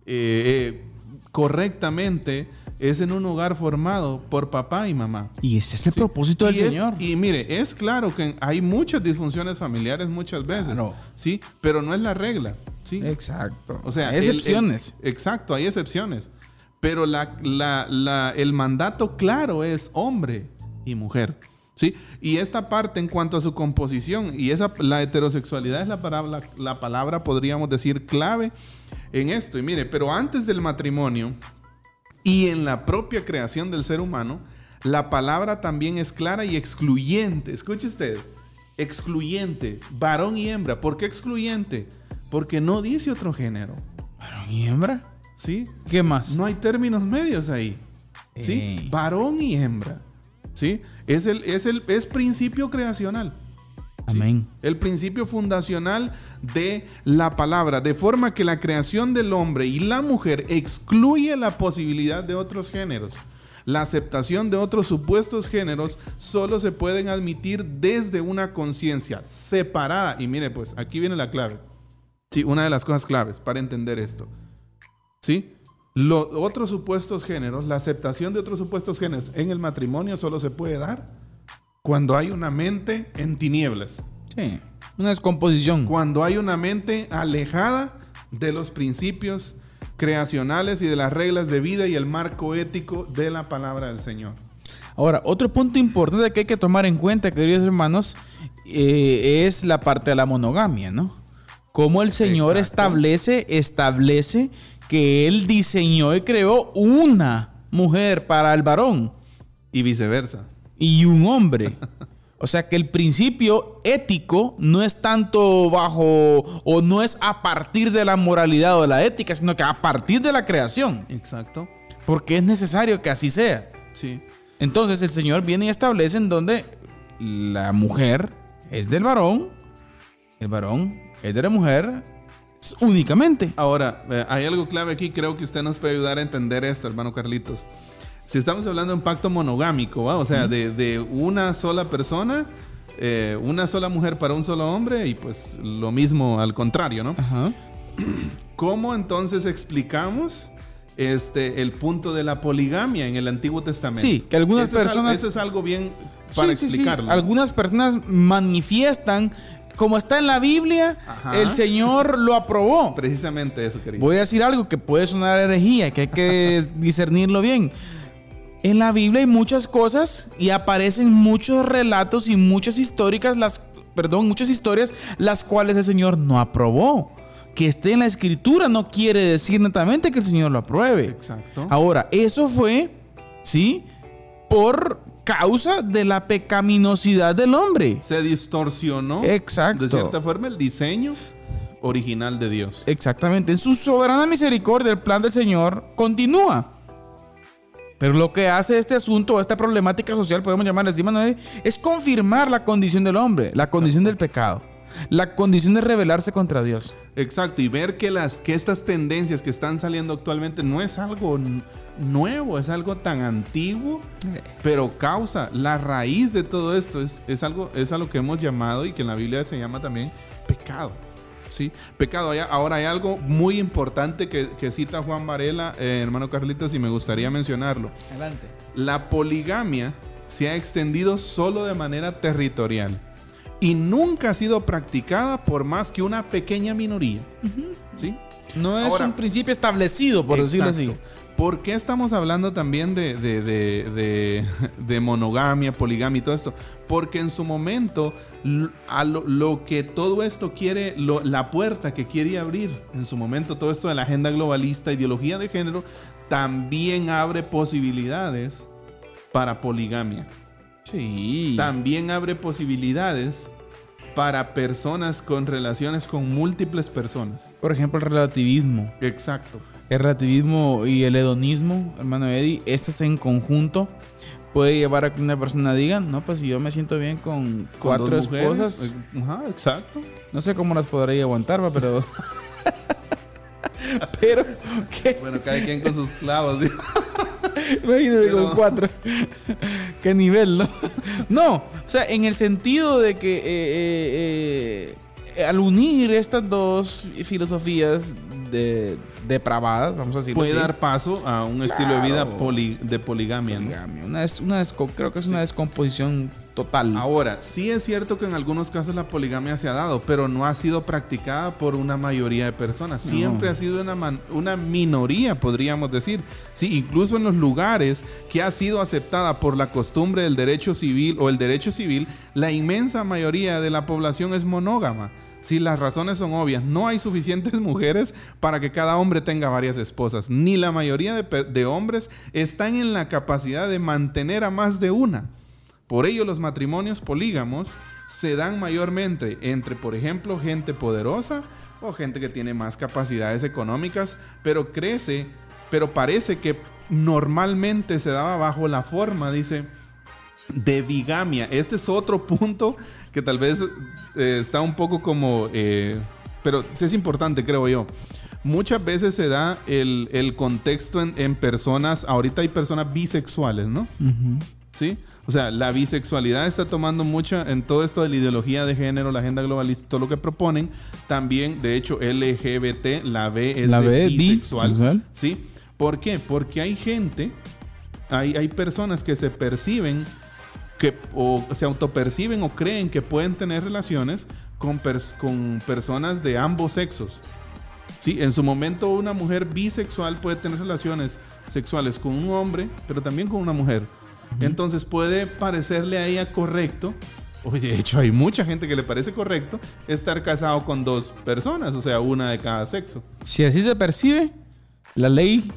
eh, eh, correctamente, es en un hogar formado por papá y mamá. Y ese es el propósito del Y es- Señor. y mire, es claro que hay muchas disfunciones familiares muchas veces, Claro. ¿sí? Pero no es la regla, ¿sí? Exacto. O sea, Hay el- el- excepciones. exacto, hay excepciones. Pero la, la- la- el mandato claro es hombre y mujer. ¿sí? Y esta parte en cuanto a su composición, y esa, la heterosexualidad es la palabra, la palabra, podríamos decir, clave en esto. Y mire, pero antes del matrimonio y en la propia creación del ser humano, la palabra también es clara y excluyente. Escuche usted, excluyente, varón y hembra. ¿Por qué excluyente? Porque no dice otro género. ¿Varón y hembra? ¿Sí? ¿Qué más? No hay términos medios ahí. ¿Sí? Varón y hembra. ¿Sí? Es, el, es, el, es principio creacional. ¿sí? Amén. El principio fundacional de la palabra. De forma que la creación del hombre y la mujer excluye la posibilidad de otros géneros. La aceptación de otros supuestos géneros solo se pueden admitir desde una conciencia separada. Y mire, pues aquí viene la clave. Sí, una de las cosas claves para entender esto. ¿Sí? Los otros supuestos géneros, la aceptación de otros supuestos géneros en el matrimonio solo se puede dar cuando hay una mente en tinieblas. Sí. Una descomposición. Cuando hay una mente alejada de los principios creacionales y de las reglas de vida y el marco ético de la palabra del Señor. Ahora, otro punto importante que hay que tomar en cuenta, queridos hermanos, eh, es la parte de la monogamia, ¿no? Cómo el Señor Exacto. establece, establece que Él diseñó y creó una mujer para el varón Y viceversa. y un hombre. O sea que el principio ético no es tanto bajo o no es a partir de la moralidad o de la ética, sino que a partir de la creación. Exacto. Porque es necesario que así sea. Sí. Entonces el Señor viene y establece en donde la mujer es del varón, el varón es de la mujer únicamente. Ahora, eh, hay algo clave aquí, creo que usted nos puede ayudar a entender esto, hermano Carlitos. Si estamos hablando de un pacto monogámico, ¿va? o sea, de, de una sola persona, eh, una sola mujer para un solo hombre, y pues lo mismo al contrario, ¿no? Ajá. ¿Cómo entonces explicamos este, el punto de la poligamia en el Antiguo Testamento? Sí, que algunas Eso es personas- eso es algo bien para Sí, sí, sí. explicarlo. Algunas personas manifiestan, como está en la Biblia, Ajá. el Señor lo aprobó. Precisamente eso, querido. Voy a decir algo que puede sonar herejía, que hay que discernirlo bien. En la Biblia hay muchas cosas y aparecen muchos relatos y muchas históricas, las, perdón, muchas historias las cuales el Señor no aprobó. Que esté en la escritura no quiere decir netamente que el Señor lo apruebe. Exacto. Ahora, eso fue, ¿sí? Por causa de la pecaminosidad del hombre. Se distorsionó Exacto. de cierta forma el diseño original de Dios. Exactamente. En su soberana misericordia, el plan del Señor continúa. Pero lo que hace este asunto, esta problemática social, podemos llamarla así, Manuel, es confirmar la condición del hombre, la condición del pecado, la condición de rebelarse contra Dios. Exacto, y ver que, las, que estas tendencias que están saliendo actualmente no es algo nuevo, es algo tan antiguo, pero causa, la raíz de todo esto es, es, algo, es a lo que hemos llamado y que en la Biblia se llama también pecado. ¿sí? Pecado. Ahora hay algo muy importante que, que cita Juan Varela, eh, hermano Carlitos, y me gustaría mencionarlo. Adelante. La poligamia se ha extendido solo de manera territorial y nunca ha sido practicada por más que una pequeña minoría. ¿Sí? No es Ahora- un principio establecido, por decirlo así. ¿Por qué estamos hablando también de, de- de- de- de monogamia, poligamia y todo esto? Porque en su momento, a lo, lo que todo esto quiere, lo- la puerta que quiere abrir, en su momento, todo esto de la agenda globalista, ideología de género, también abre posibilidades para poligamia. Sí. También abre posibilidades para personas con relaciones con múltiples personas. Por ejemplo, el relativismo. Exacto. El relativismo y el hedonismo, hermano Eddie, estas en conjunto puede llevar a que una persona diga, no, pues si yo me siento bien con Con cuatro esposas, eh, Ajá, exacto. no sé cómo las podría aguantar, va, pero... pero, ¿qué? Bueno, cada quien con sus clavos. digo. Imagínate Pero- con cuatro. ¿Qué nivel, no? No, o sea, en el sentido de que eh, eh, eh, al unir estas dos filosofías de, depravadas, vamos a decirlo Puede así, dar paso a un estilo de vida poli- de poligamia. ¿no? poligamia, una, des- una creo que es una descomposición total. Ahora, sí es cierto que en algunos casos la poligamia se ha dado, pero no ha sido practicada por una mayoría de personas. Siempre ha sido una, man- una minoría, podríamos decir. Sí, incluso en los lugares que ha sido aceptada por la costumbre del derecho civil o el derecho civil, la inmensa mayoría de la población es monógama. Sí, las razones son obvias. No hay suficientes mujeres para que cada hombre tenga varias esposas. Ni la mayoría de hombres están en la capacidad de mantener a más de una. Por ello los matrimonios polígamos se dan mayormente entre, por ejemplo, gente poderosa o gente que tiene más capacidades económicas, pero crece, pero parece que normalmente se daba bajo la forma, dice, de bigamia. Este es otro punto que tal vez eh, está un poco como, eh, pero sí es importante, creo yo. Muchas veces se da el, el contexto en, en personas, ahorita hay personas bisexuales, ¿no? ¿Sí? O sea, la bisexualidad está tomando mucha en todo esto de la ideología de género, la agenda globalista, todo lo que proponen. También, de hecho, LGBT, la B es La de B, bisexual. bisexual. ¿Sí? ¿Por qué? Porque hay gente, hay, hay personas que se perciben, que o se autoperciben o creen que pueden tener relaciones con, pers- con personas de ambos sexos. Sí, en su momento una mujer bisexual puede tener relaciones sexuales con un hombre, pero también con una mujer. Entonces puede parecerle a ella correcto Oye, de hecho, hay mucha gente que le parece correcto estar casado con dos personas, o sea, una de cada sexo. Si así se percibe, la ley,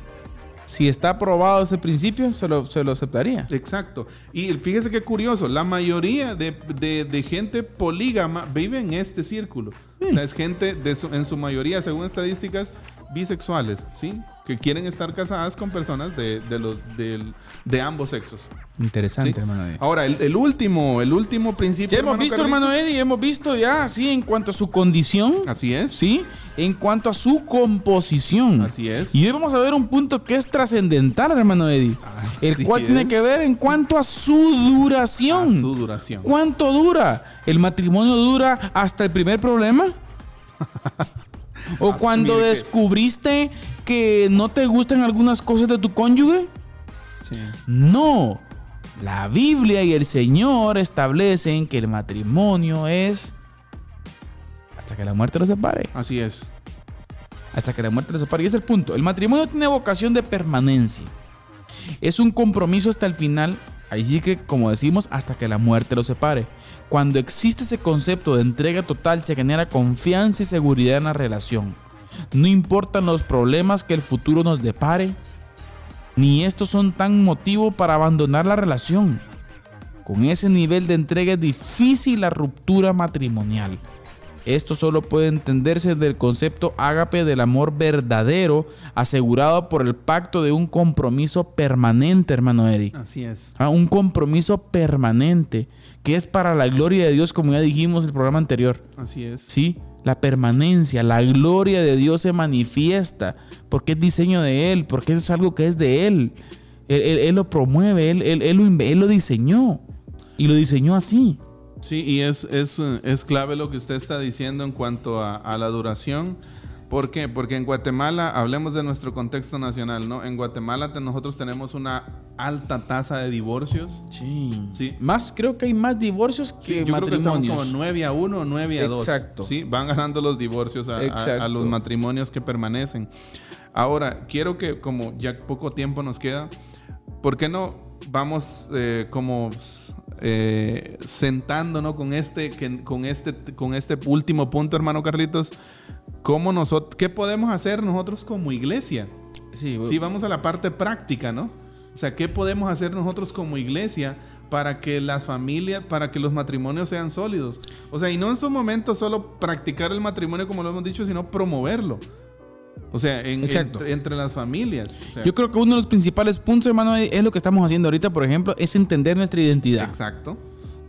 si está aprobado ese principio, se lo, se lo aceptaría. Exacto. Y fíjese qué curioso, la mayoría de, de- gente polígama vive en este círculo. O sea, es gente en su mayoría, según estadísticas, bisexuales, ¿sí? Que quieren estar casadas con personas de, de los, de ambos sexos. Interesante, ¿sí? hermano Eddie. Ahora, el, el último, el último Ya principio. hemos visto, hermano. Eddie, hemos visto ya, sí, en cuanto a su condición. Así es. Sí, en cuanto a su composición. Así es. Y hoy vamos a ver un punto que es trascendental, hermano Eddie. el Así cual tiene que ver en cuanto a su duración. A su duración. ¿Cuánto dura? ¿El matrimonio dura hasta el primer problema? ¿O cuando mire que- descubriste que no te gustan algunas cosas de tu cónyuge? Sí. No. La Biblia y el Señor establecen que el matrimonio es hasta que la muerte los separe. Así es. Hasta que la muerte los separe. Y ese es el punto. El matrimonio tiene vocación de permanencia. Es un compromiso hasta el final. Ahí sí que, como decimos, hasta que la muerte los separe. Cuando existe ese concepto de entrega total, se genera confianza y seguridad en la relación. No importan los problemas que el futuro nos depare, ni estos son tan motivo para abandonar la relación. Con ese nivel de entrega es difícil la ruptura matrimonial. Esto solo puede entenderse del concepto ágape del amor verdadero, asegurado por el pacto de un compromiso permanente, hermano Eddie. Así es. Ah, un compromiso permanente, que es para la gloria de Dios, como ya dijimos en el programa anterior. Así es. ¿sí? La permanencia, la gloria de Dios se manifiesta porque es diseño de Él, porque es algo que es de Él. Él, lo promueve, él, lo, él lo diseñó y lo diseñó así. Sí, y es, es, es clave lo que usted está diciendo en cuanto a, a la duración. ¿Por qué? Porque en Guatemala, hablemos de nuestro contexto nacional, ¿no? En Guatemala te- nosotros tenemos una alta tasa de divorcios. Sí. Sí. Más, creo que hay más divorcios que Yo creo que estamos matrimonios. como 9 a 1 o 9 a 2. Exacto. Sí, van ganando los divorcios a, a- a los matrimonios que permanecen. Ahora, quiero que, como ya poco tiempo nos queda, ¿por qué no vamos eh, como eh, sentándonos con este, que- con, este, con este último punto, hermano Carlitos? ¿Cómo nosotros, ¿Qué podemos hacer nosotros como iglesia? Sí, Sí, vamos a la parte práctica, ¿no? O sea, ¿qué podemos hacer nosotros como iglesia para que las familias, para que los matrimonios sean sólidos? O sea, y no en su momento solo practicar el matrimonio como lo hemos dicho, sino promoverlo. O sea, en- entre, entre las familias. O sea, Yo creo que uno de los principales puntos, hermano, es lo que estamos haciendo ahorita, por ejemplo, es entender nuestra identidad. Exacto.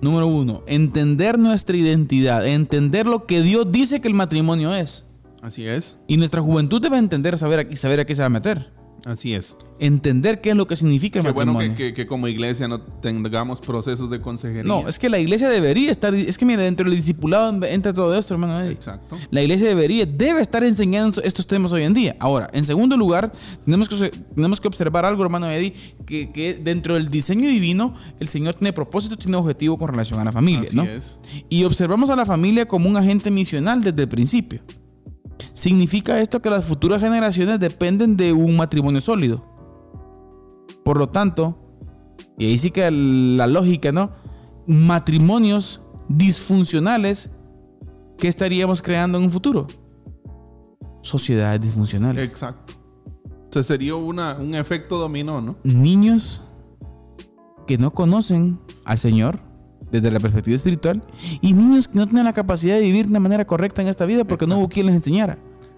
Número uno, entender nuestra identidad, entender lo que Dios dice que el matrimonio es. Así es. Y nuestra juventud debe entender saber y saber a qué se va a meter. Así es. Entender qué es lo que significa el Qué bueno matrimonio. que, que- que como iglesia no tengamos procesos de consejería. No, es que la iglesia debería estar. Es que mira, dentro del discipulado entra todo esto, hermano. Eddie. Exacto. La iglesia debería, debe estar enseñando estos temas hoy en día. Ahora, en segundo lugar, tenemos que, tenemos que observar algo, hermano Eddie, que, que dentro del diseño divino, el Señor tiene propósito, tiene objetivo con relación a la familia, Así ¿no? es. Y observamos a la familia como un agente misional desde el principio. ¿Significa esto que las futuras generaciones dependen de un matrimonio sólido? Por lo tanto, y ahí sí que la lógica, ¿no? Matrimonios disfuncionales, ¿qué estaríamos creando en un futuro? Sociedades disfuncionales. Exacto. O sea, sería una, un efecto dominó, ¿no? Niños que no conocen al Señor desde la perspectiva espiritual y niños que no tienen la capacidad de vivir de manera correcta en esta vida porque no hubo quien les enseñara.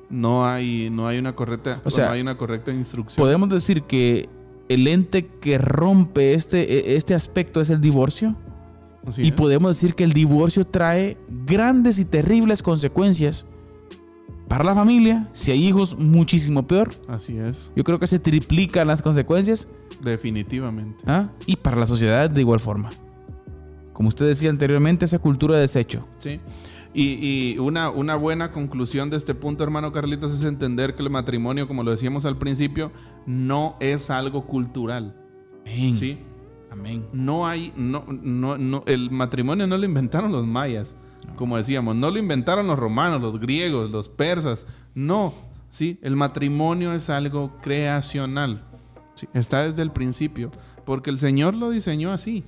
No hay, no hay una correcta, O sea, no hay una correcta instrucción. Podemos decir que el ente que rompe este, e- este aspecto es el divorcio. Así y es. podemos decir que el divorcio trae grandes y terribles consecuencias para la familia. Si hay hijos, muchísimo peor. Así es, Yo creo que se triplican las consecuencias. definitivamente. ¿ah? Y para la sociedad de igual forma. Como usted decía anteriormente, esa cultura de desecho. Sí. Y, y una, una buena conclusión de este punto, hermano Carlitos, es entender que el matrimonio, como lo decíamos al principio, no es algo cultural. Amén. ¿Sí? Amén. No hay, no, no, no, el matrimonio no lo inventaron los mayas, como decíamos, no lo inventaron los romanos, los griegos, los persas, no, sí, el matrimonio es algo creacional, Sí, está desde el principio, porque el Señor lo diseñó así,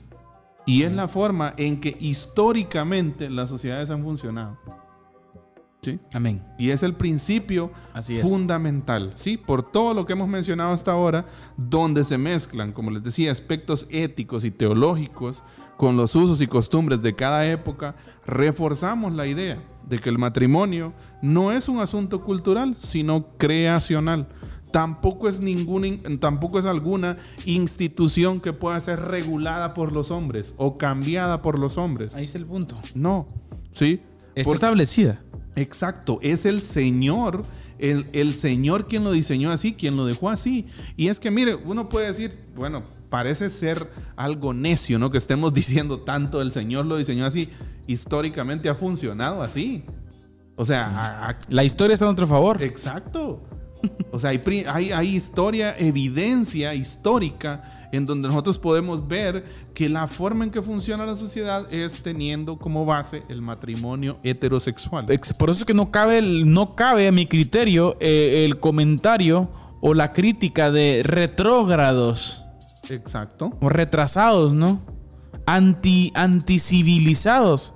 Y es la forma en que históricamente las sociedades han funcionado. ¿Sí? Amén. Y es el principio Así es. fundamental, ¿sí? Por todo lo que hemos mencionado hasta ahora, donde se mezclan, como les decía, aspectos éticos y teológicos con los usos y costumbres de cada época, reforzamos la idea de que el matrimonio no es un asunto cultural, sino creacional. Tampoco es, ninguna, in- tampoco es alguna institución que pueda ser regulada por los hombres o cambiada por los hombres. Ahí está el punto. No, ¿sí? Está Porque- establecida. Exacto, es el Señor, el, el Señor quien lo diseñó así, quien lo dejó así. Y es que, mire, uno puede decir, bueno, parece ser algo necio, ¿no? Que estemos diciendo tanto, el Señor lo diseñó así. Históricamente ha funcionado así. O sea, a- a- La historia está a nuestro favor. exacto. O sea, hay, pri- hay, hay historia, evidencia histórica en donde nosotros podemos ver que la forma en que funciona la sociedad es teniendo como base el matrimonio heterosexual. Ex- Por eso es que no cabe, no cabe a mi criterio eh, el comentario o la crítica de retrógrados Exacto. o retrasados, ¿no? Anti, anticivilizados.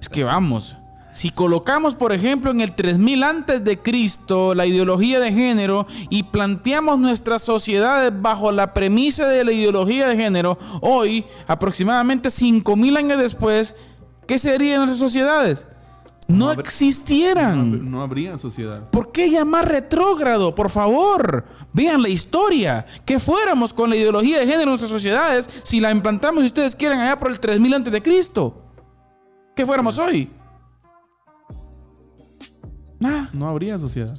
es que vamos. Si colocamos, por ejemplo, en el 3000 antes de Cristo la ideología de género y planteamos nuestras sociedades bajo la premisa de la ideología de género, hoy, aproximadamente 5000 años después, ¿qué serían nuestras sociedades? No, existieran. No habría sociedad. ¿Por qué llamar retrógrado? Por favor, vean la historia. Que fuéramos con la ideología de género en nuestras sociedades si la implantamos, si ustedes quieren, allá por el 3000 antes de Cristo. ¿Qué fuéramos hoy? No habría sociedad.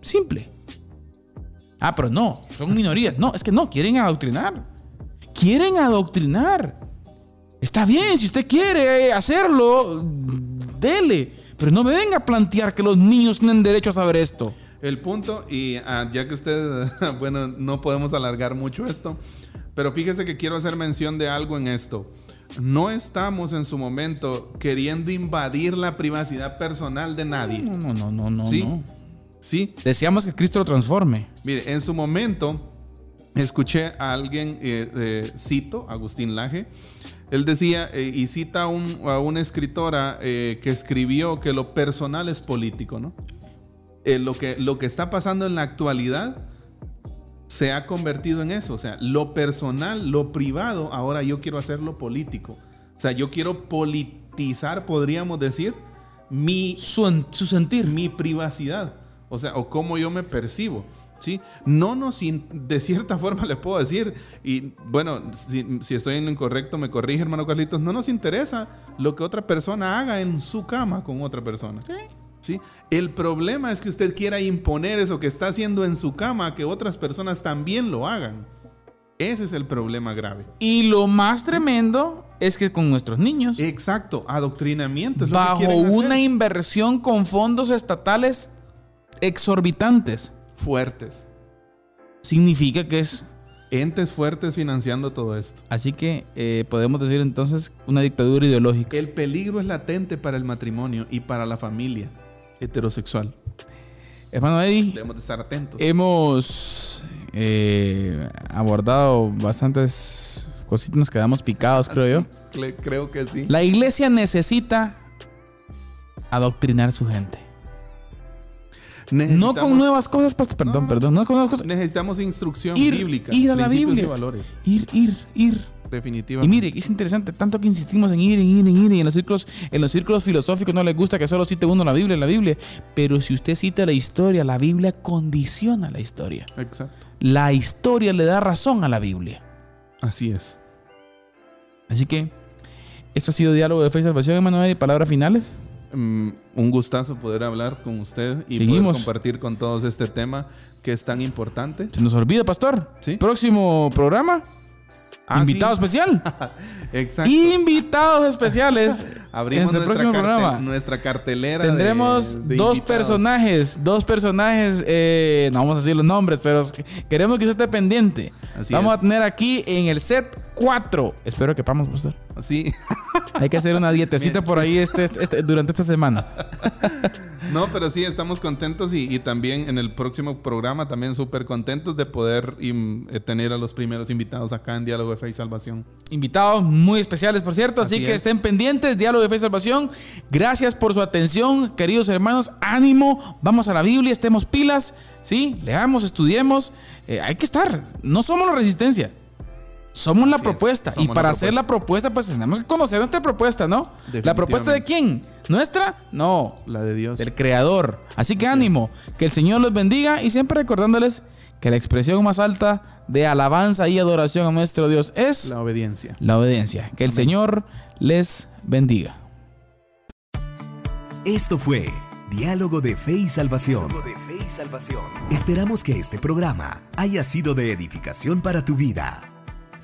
simple. Ah, pero no, son minorías. No, es que no, quieren adoctrinar. Quieren adoctrinar. Está bien, si usted quiere hacerlo, dele. Pero no me venga a plantear que los niños tienen derecho a saber esto. El punto, y ah, ya que usted, bueno, no podemos alargar mucho esto, pero fíjese que quiero hacer mención de algo en esto. No estamos en su momento queriendo invadir la privacidad personal de nadie. No, no, no, no, no. Sí. no. Sí, Deseamos que Cristo lo transforme. Mire, en su momento escuché a alguien, eh, eh, cito, Agustín Laje, él decía, eh, y cita a, un- a una escritora que escribió que lo personal es político, ¿no? Lo, que, lo que está pasando en la actualidad se ha convertido en eso, o sea, lo personal, lo privado, ahora yo quiero hacerlo político. O sea, yo quiero politizar, podríamos decir, mi, Su, su sentir. mi privacidad, o sea, o cómo yo me percibo. ¿Sí? No nos, de cierta forma le puedo decir, y bueno, si, si estoy en lo incorrecto, me corrige hermano Carlitos, no nos interesa lo que otra persona haga en su cama con otra persona. ¿Sí? El problema es que usted quiera imponer eso que está haciendo en su cama a que otras personas también lo hagan. Ese es el problema grave. Y lo más tremendo es que con nuestros niños, Exacto, adoctrinamiento. es lo que bajo hacer. una inversión con fondos estatales exorbitantes, Fuertes. significa que es... Entes fuertes financiando todo esto. Así que eh, podemos decir entonces una dictadura ideológica. El peligro es latente para el matrimonio y para la familia heterosexual. Hermano Eddie, Debemos de estar atentos. hemos eh, abordado bastantes cositas, nos quedamos picados, creo yo. Cle- creo que sí. La iglesia necesita adoctrinar a su gente. No con nuevas cosas, pastor. Perdón, No. perdón. No con nuevas cosas. Necesitamos instrucción Ir- bíblica. ir a la Biblia. y valores. Ir, ir, ir. Y Definitivamente. mire, es interesante, tanto que insistimos en ir, en ir, en ir, y en los círculos, en los círculos filosóficos no les gusta que solo cite uno la Biblia, la Biblia. Pero si usted cita la historia, la Biblia condiciona la historia. Exacto. La historia le da razón a la Biblia. Así es. Así que, esto ha sido Diálogo de Fe y Salvación, Emanuel, y palabras finales. Mm, un gustazo poder hablar con usted y Seguimos. poder compartir con todos este tema que es tan importante. Se nos olvida, pastor. Sí. Próximo programa. Ah, invitado sí. especial. Exacto. Invitados especiales. Abrimos en este nuestra, próximo carte- programa. nuestra cartelera. de- Tendremos de dos invitados. personajes, dos personajes, eh, no vamos a decir los nombres, pero queremos que usted esté pendiente. Así vamos es. a tener aquí en el set 4. Espero que podamos, pastor. Sí. Hay que hacer una dietecita por ahí este, este- durante esta semana. No, pero sí, estamos contentos y, y también en el próximo programa también súper contentos de poder im- eh, tener a los primeros invitados acá en Diálogo de Fe y Salvación. Invitados muy especiales, por cierto. Así, Así que es. estén pendientes. Diálogo de Fe y Salvación. Gracias por su atención, queridos hermanos. Ánimo. Vamos a la Biblia, estemos pilas. Sí, leamos, estudiemos. Eh, hay que estar. No somos la resistencia. Somos la es, propuesta. y la para hacer la propuesta, pues tenemos que conocer nuestra propuesta, ¿no? ¿La propuesta de quién? ¿Nuestra? No. La de Dios. Del Creador. Así que ánimo. Que el Señor los bendiga. Y siempre recordándoles que la expresión más alta de alabanza y adoración a nuestro Dios es La obediencia. la obediencia. Que el Señor les bendiga. Esto fue Diálogo de Fe y Salvación. Esperamos que este programa haya sido de edificación para tu vida.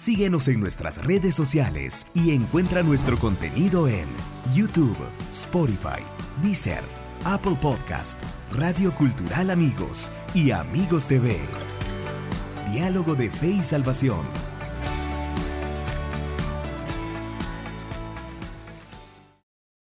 Síguenos en nuestras redes sociales y encuentra nuestro contenido en YouTube, Spotify, Deezer, Apple Podcast, Radio Cultural Amigos y Amigos TV. Diálogo de Fe y Salvación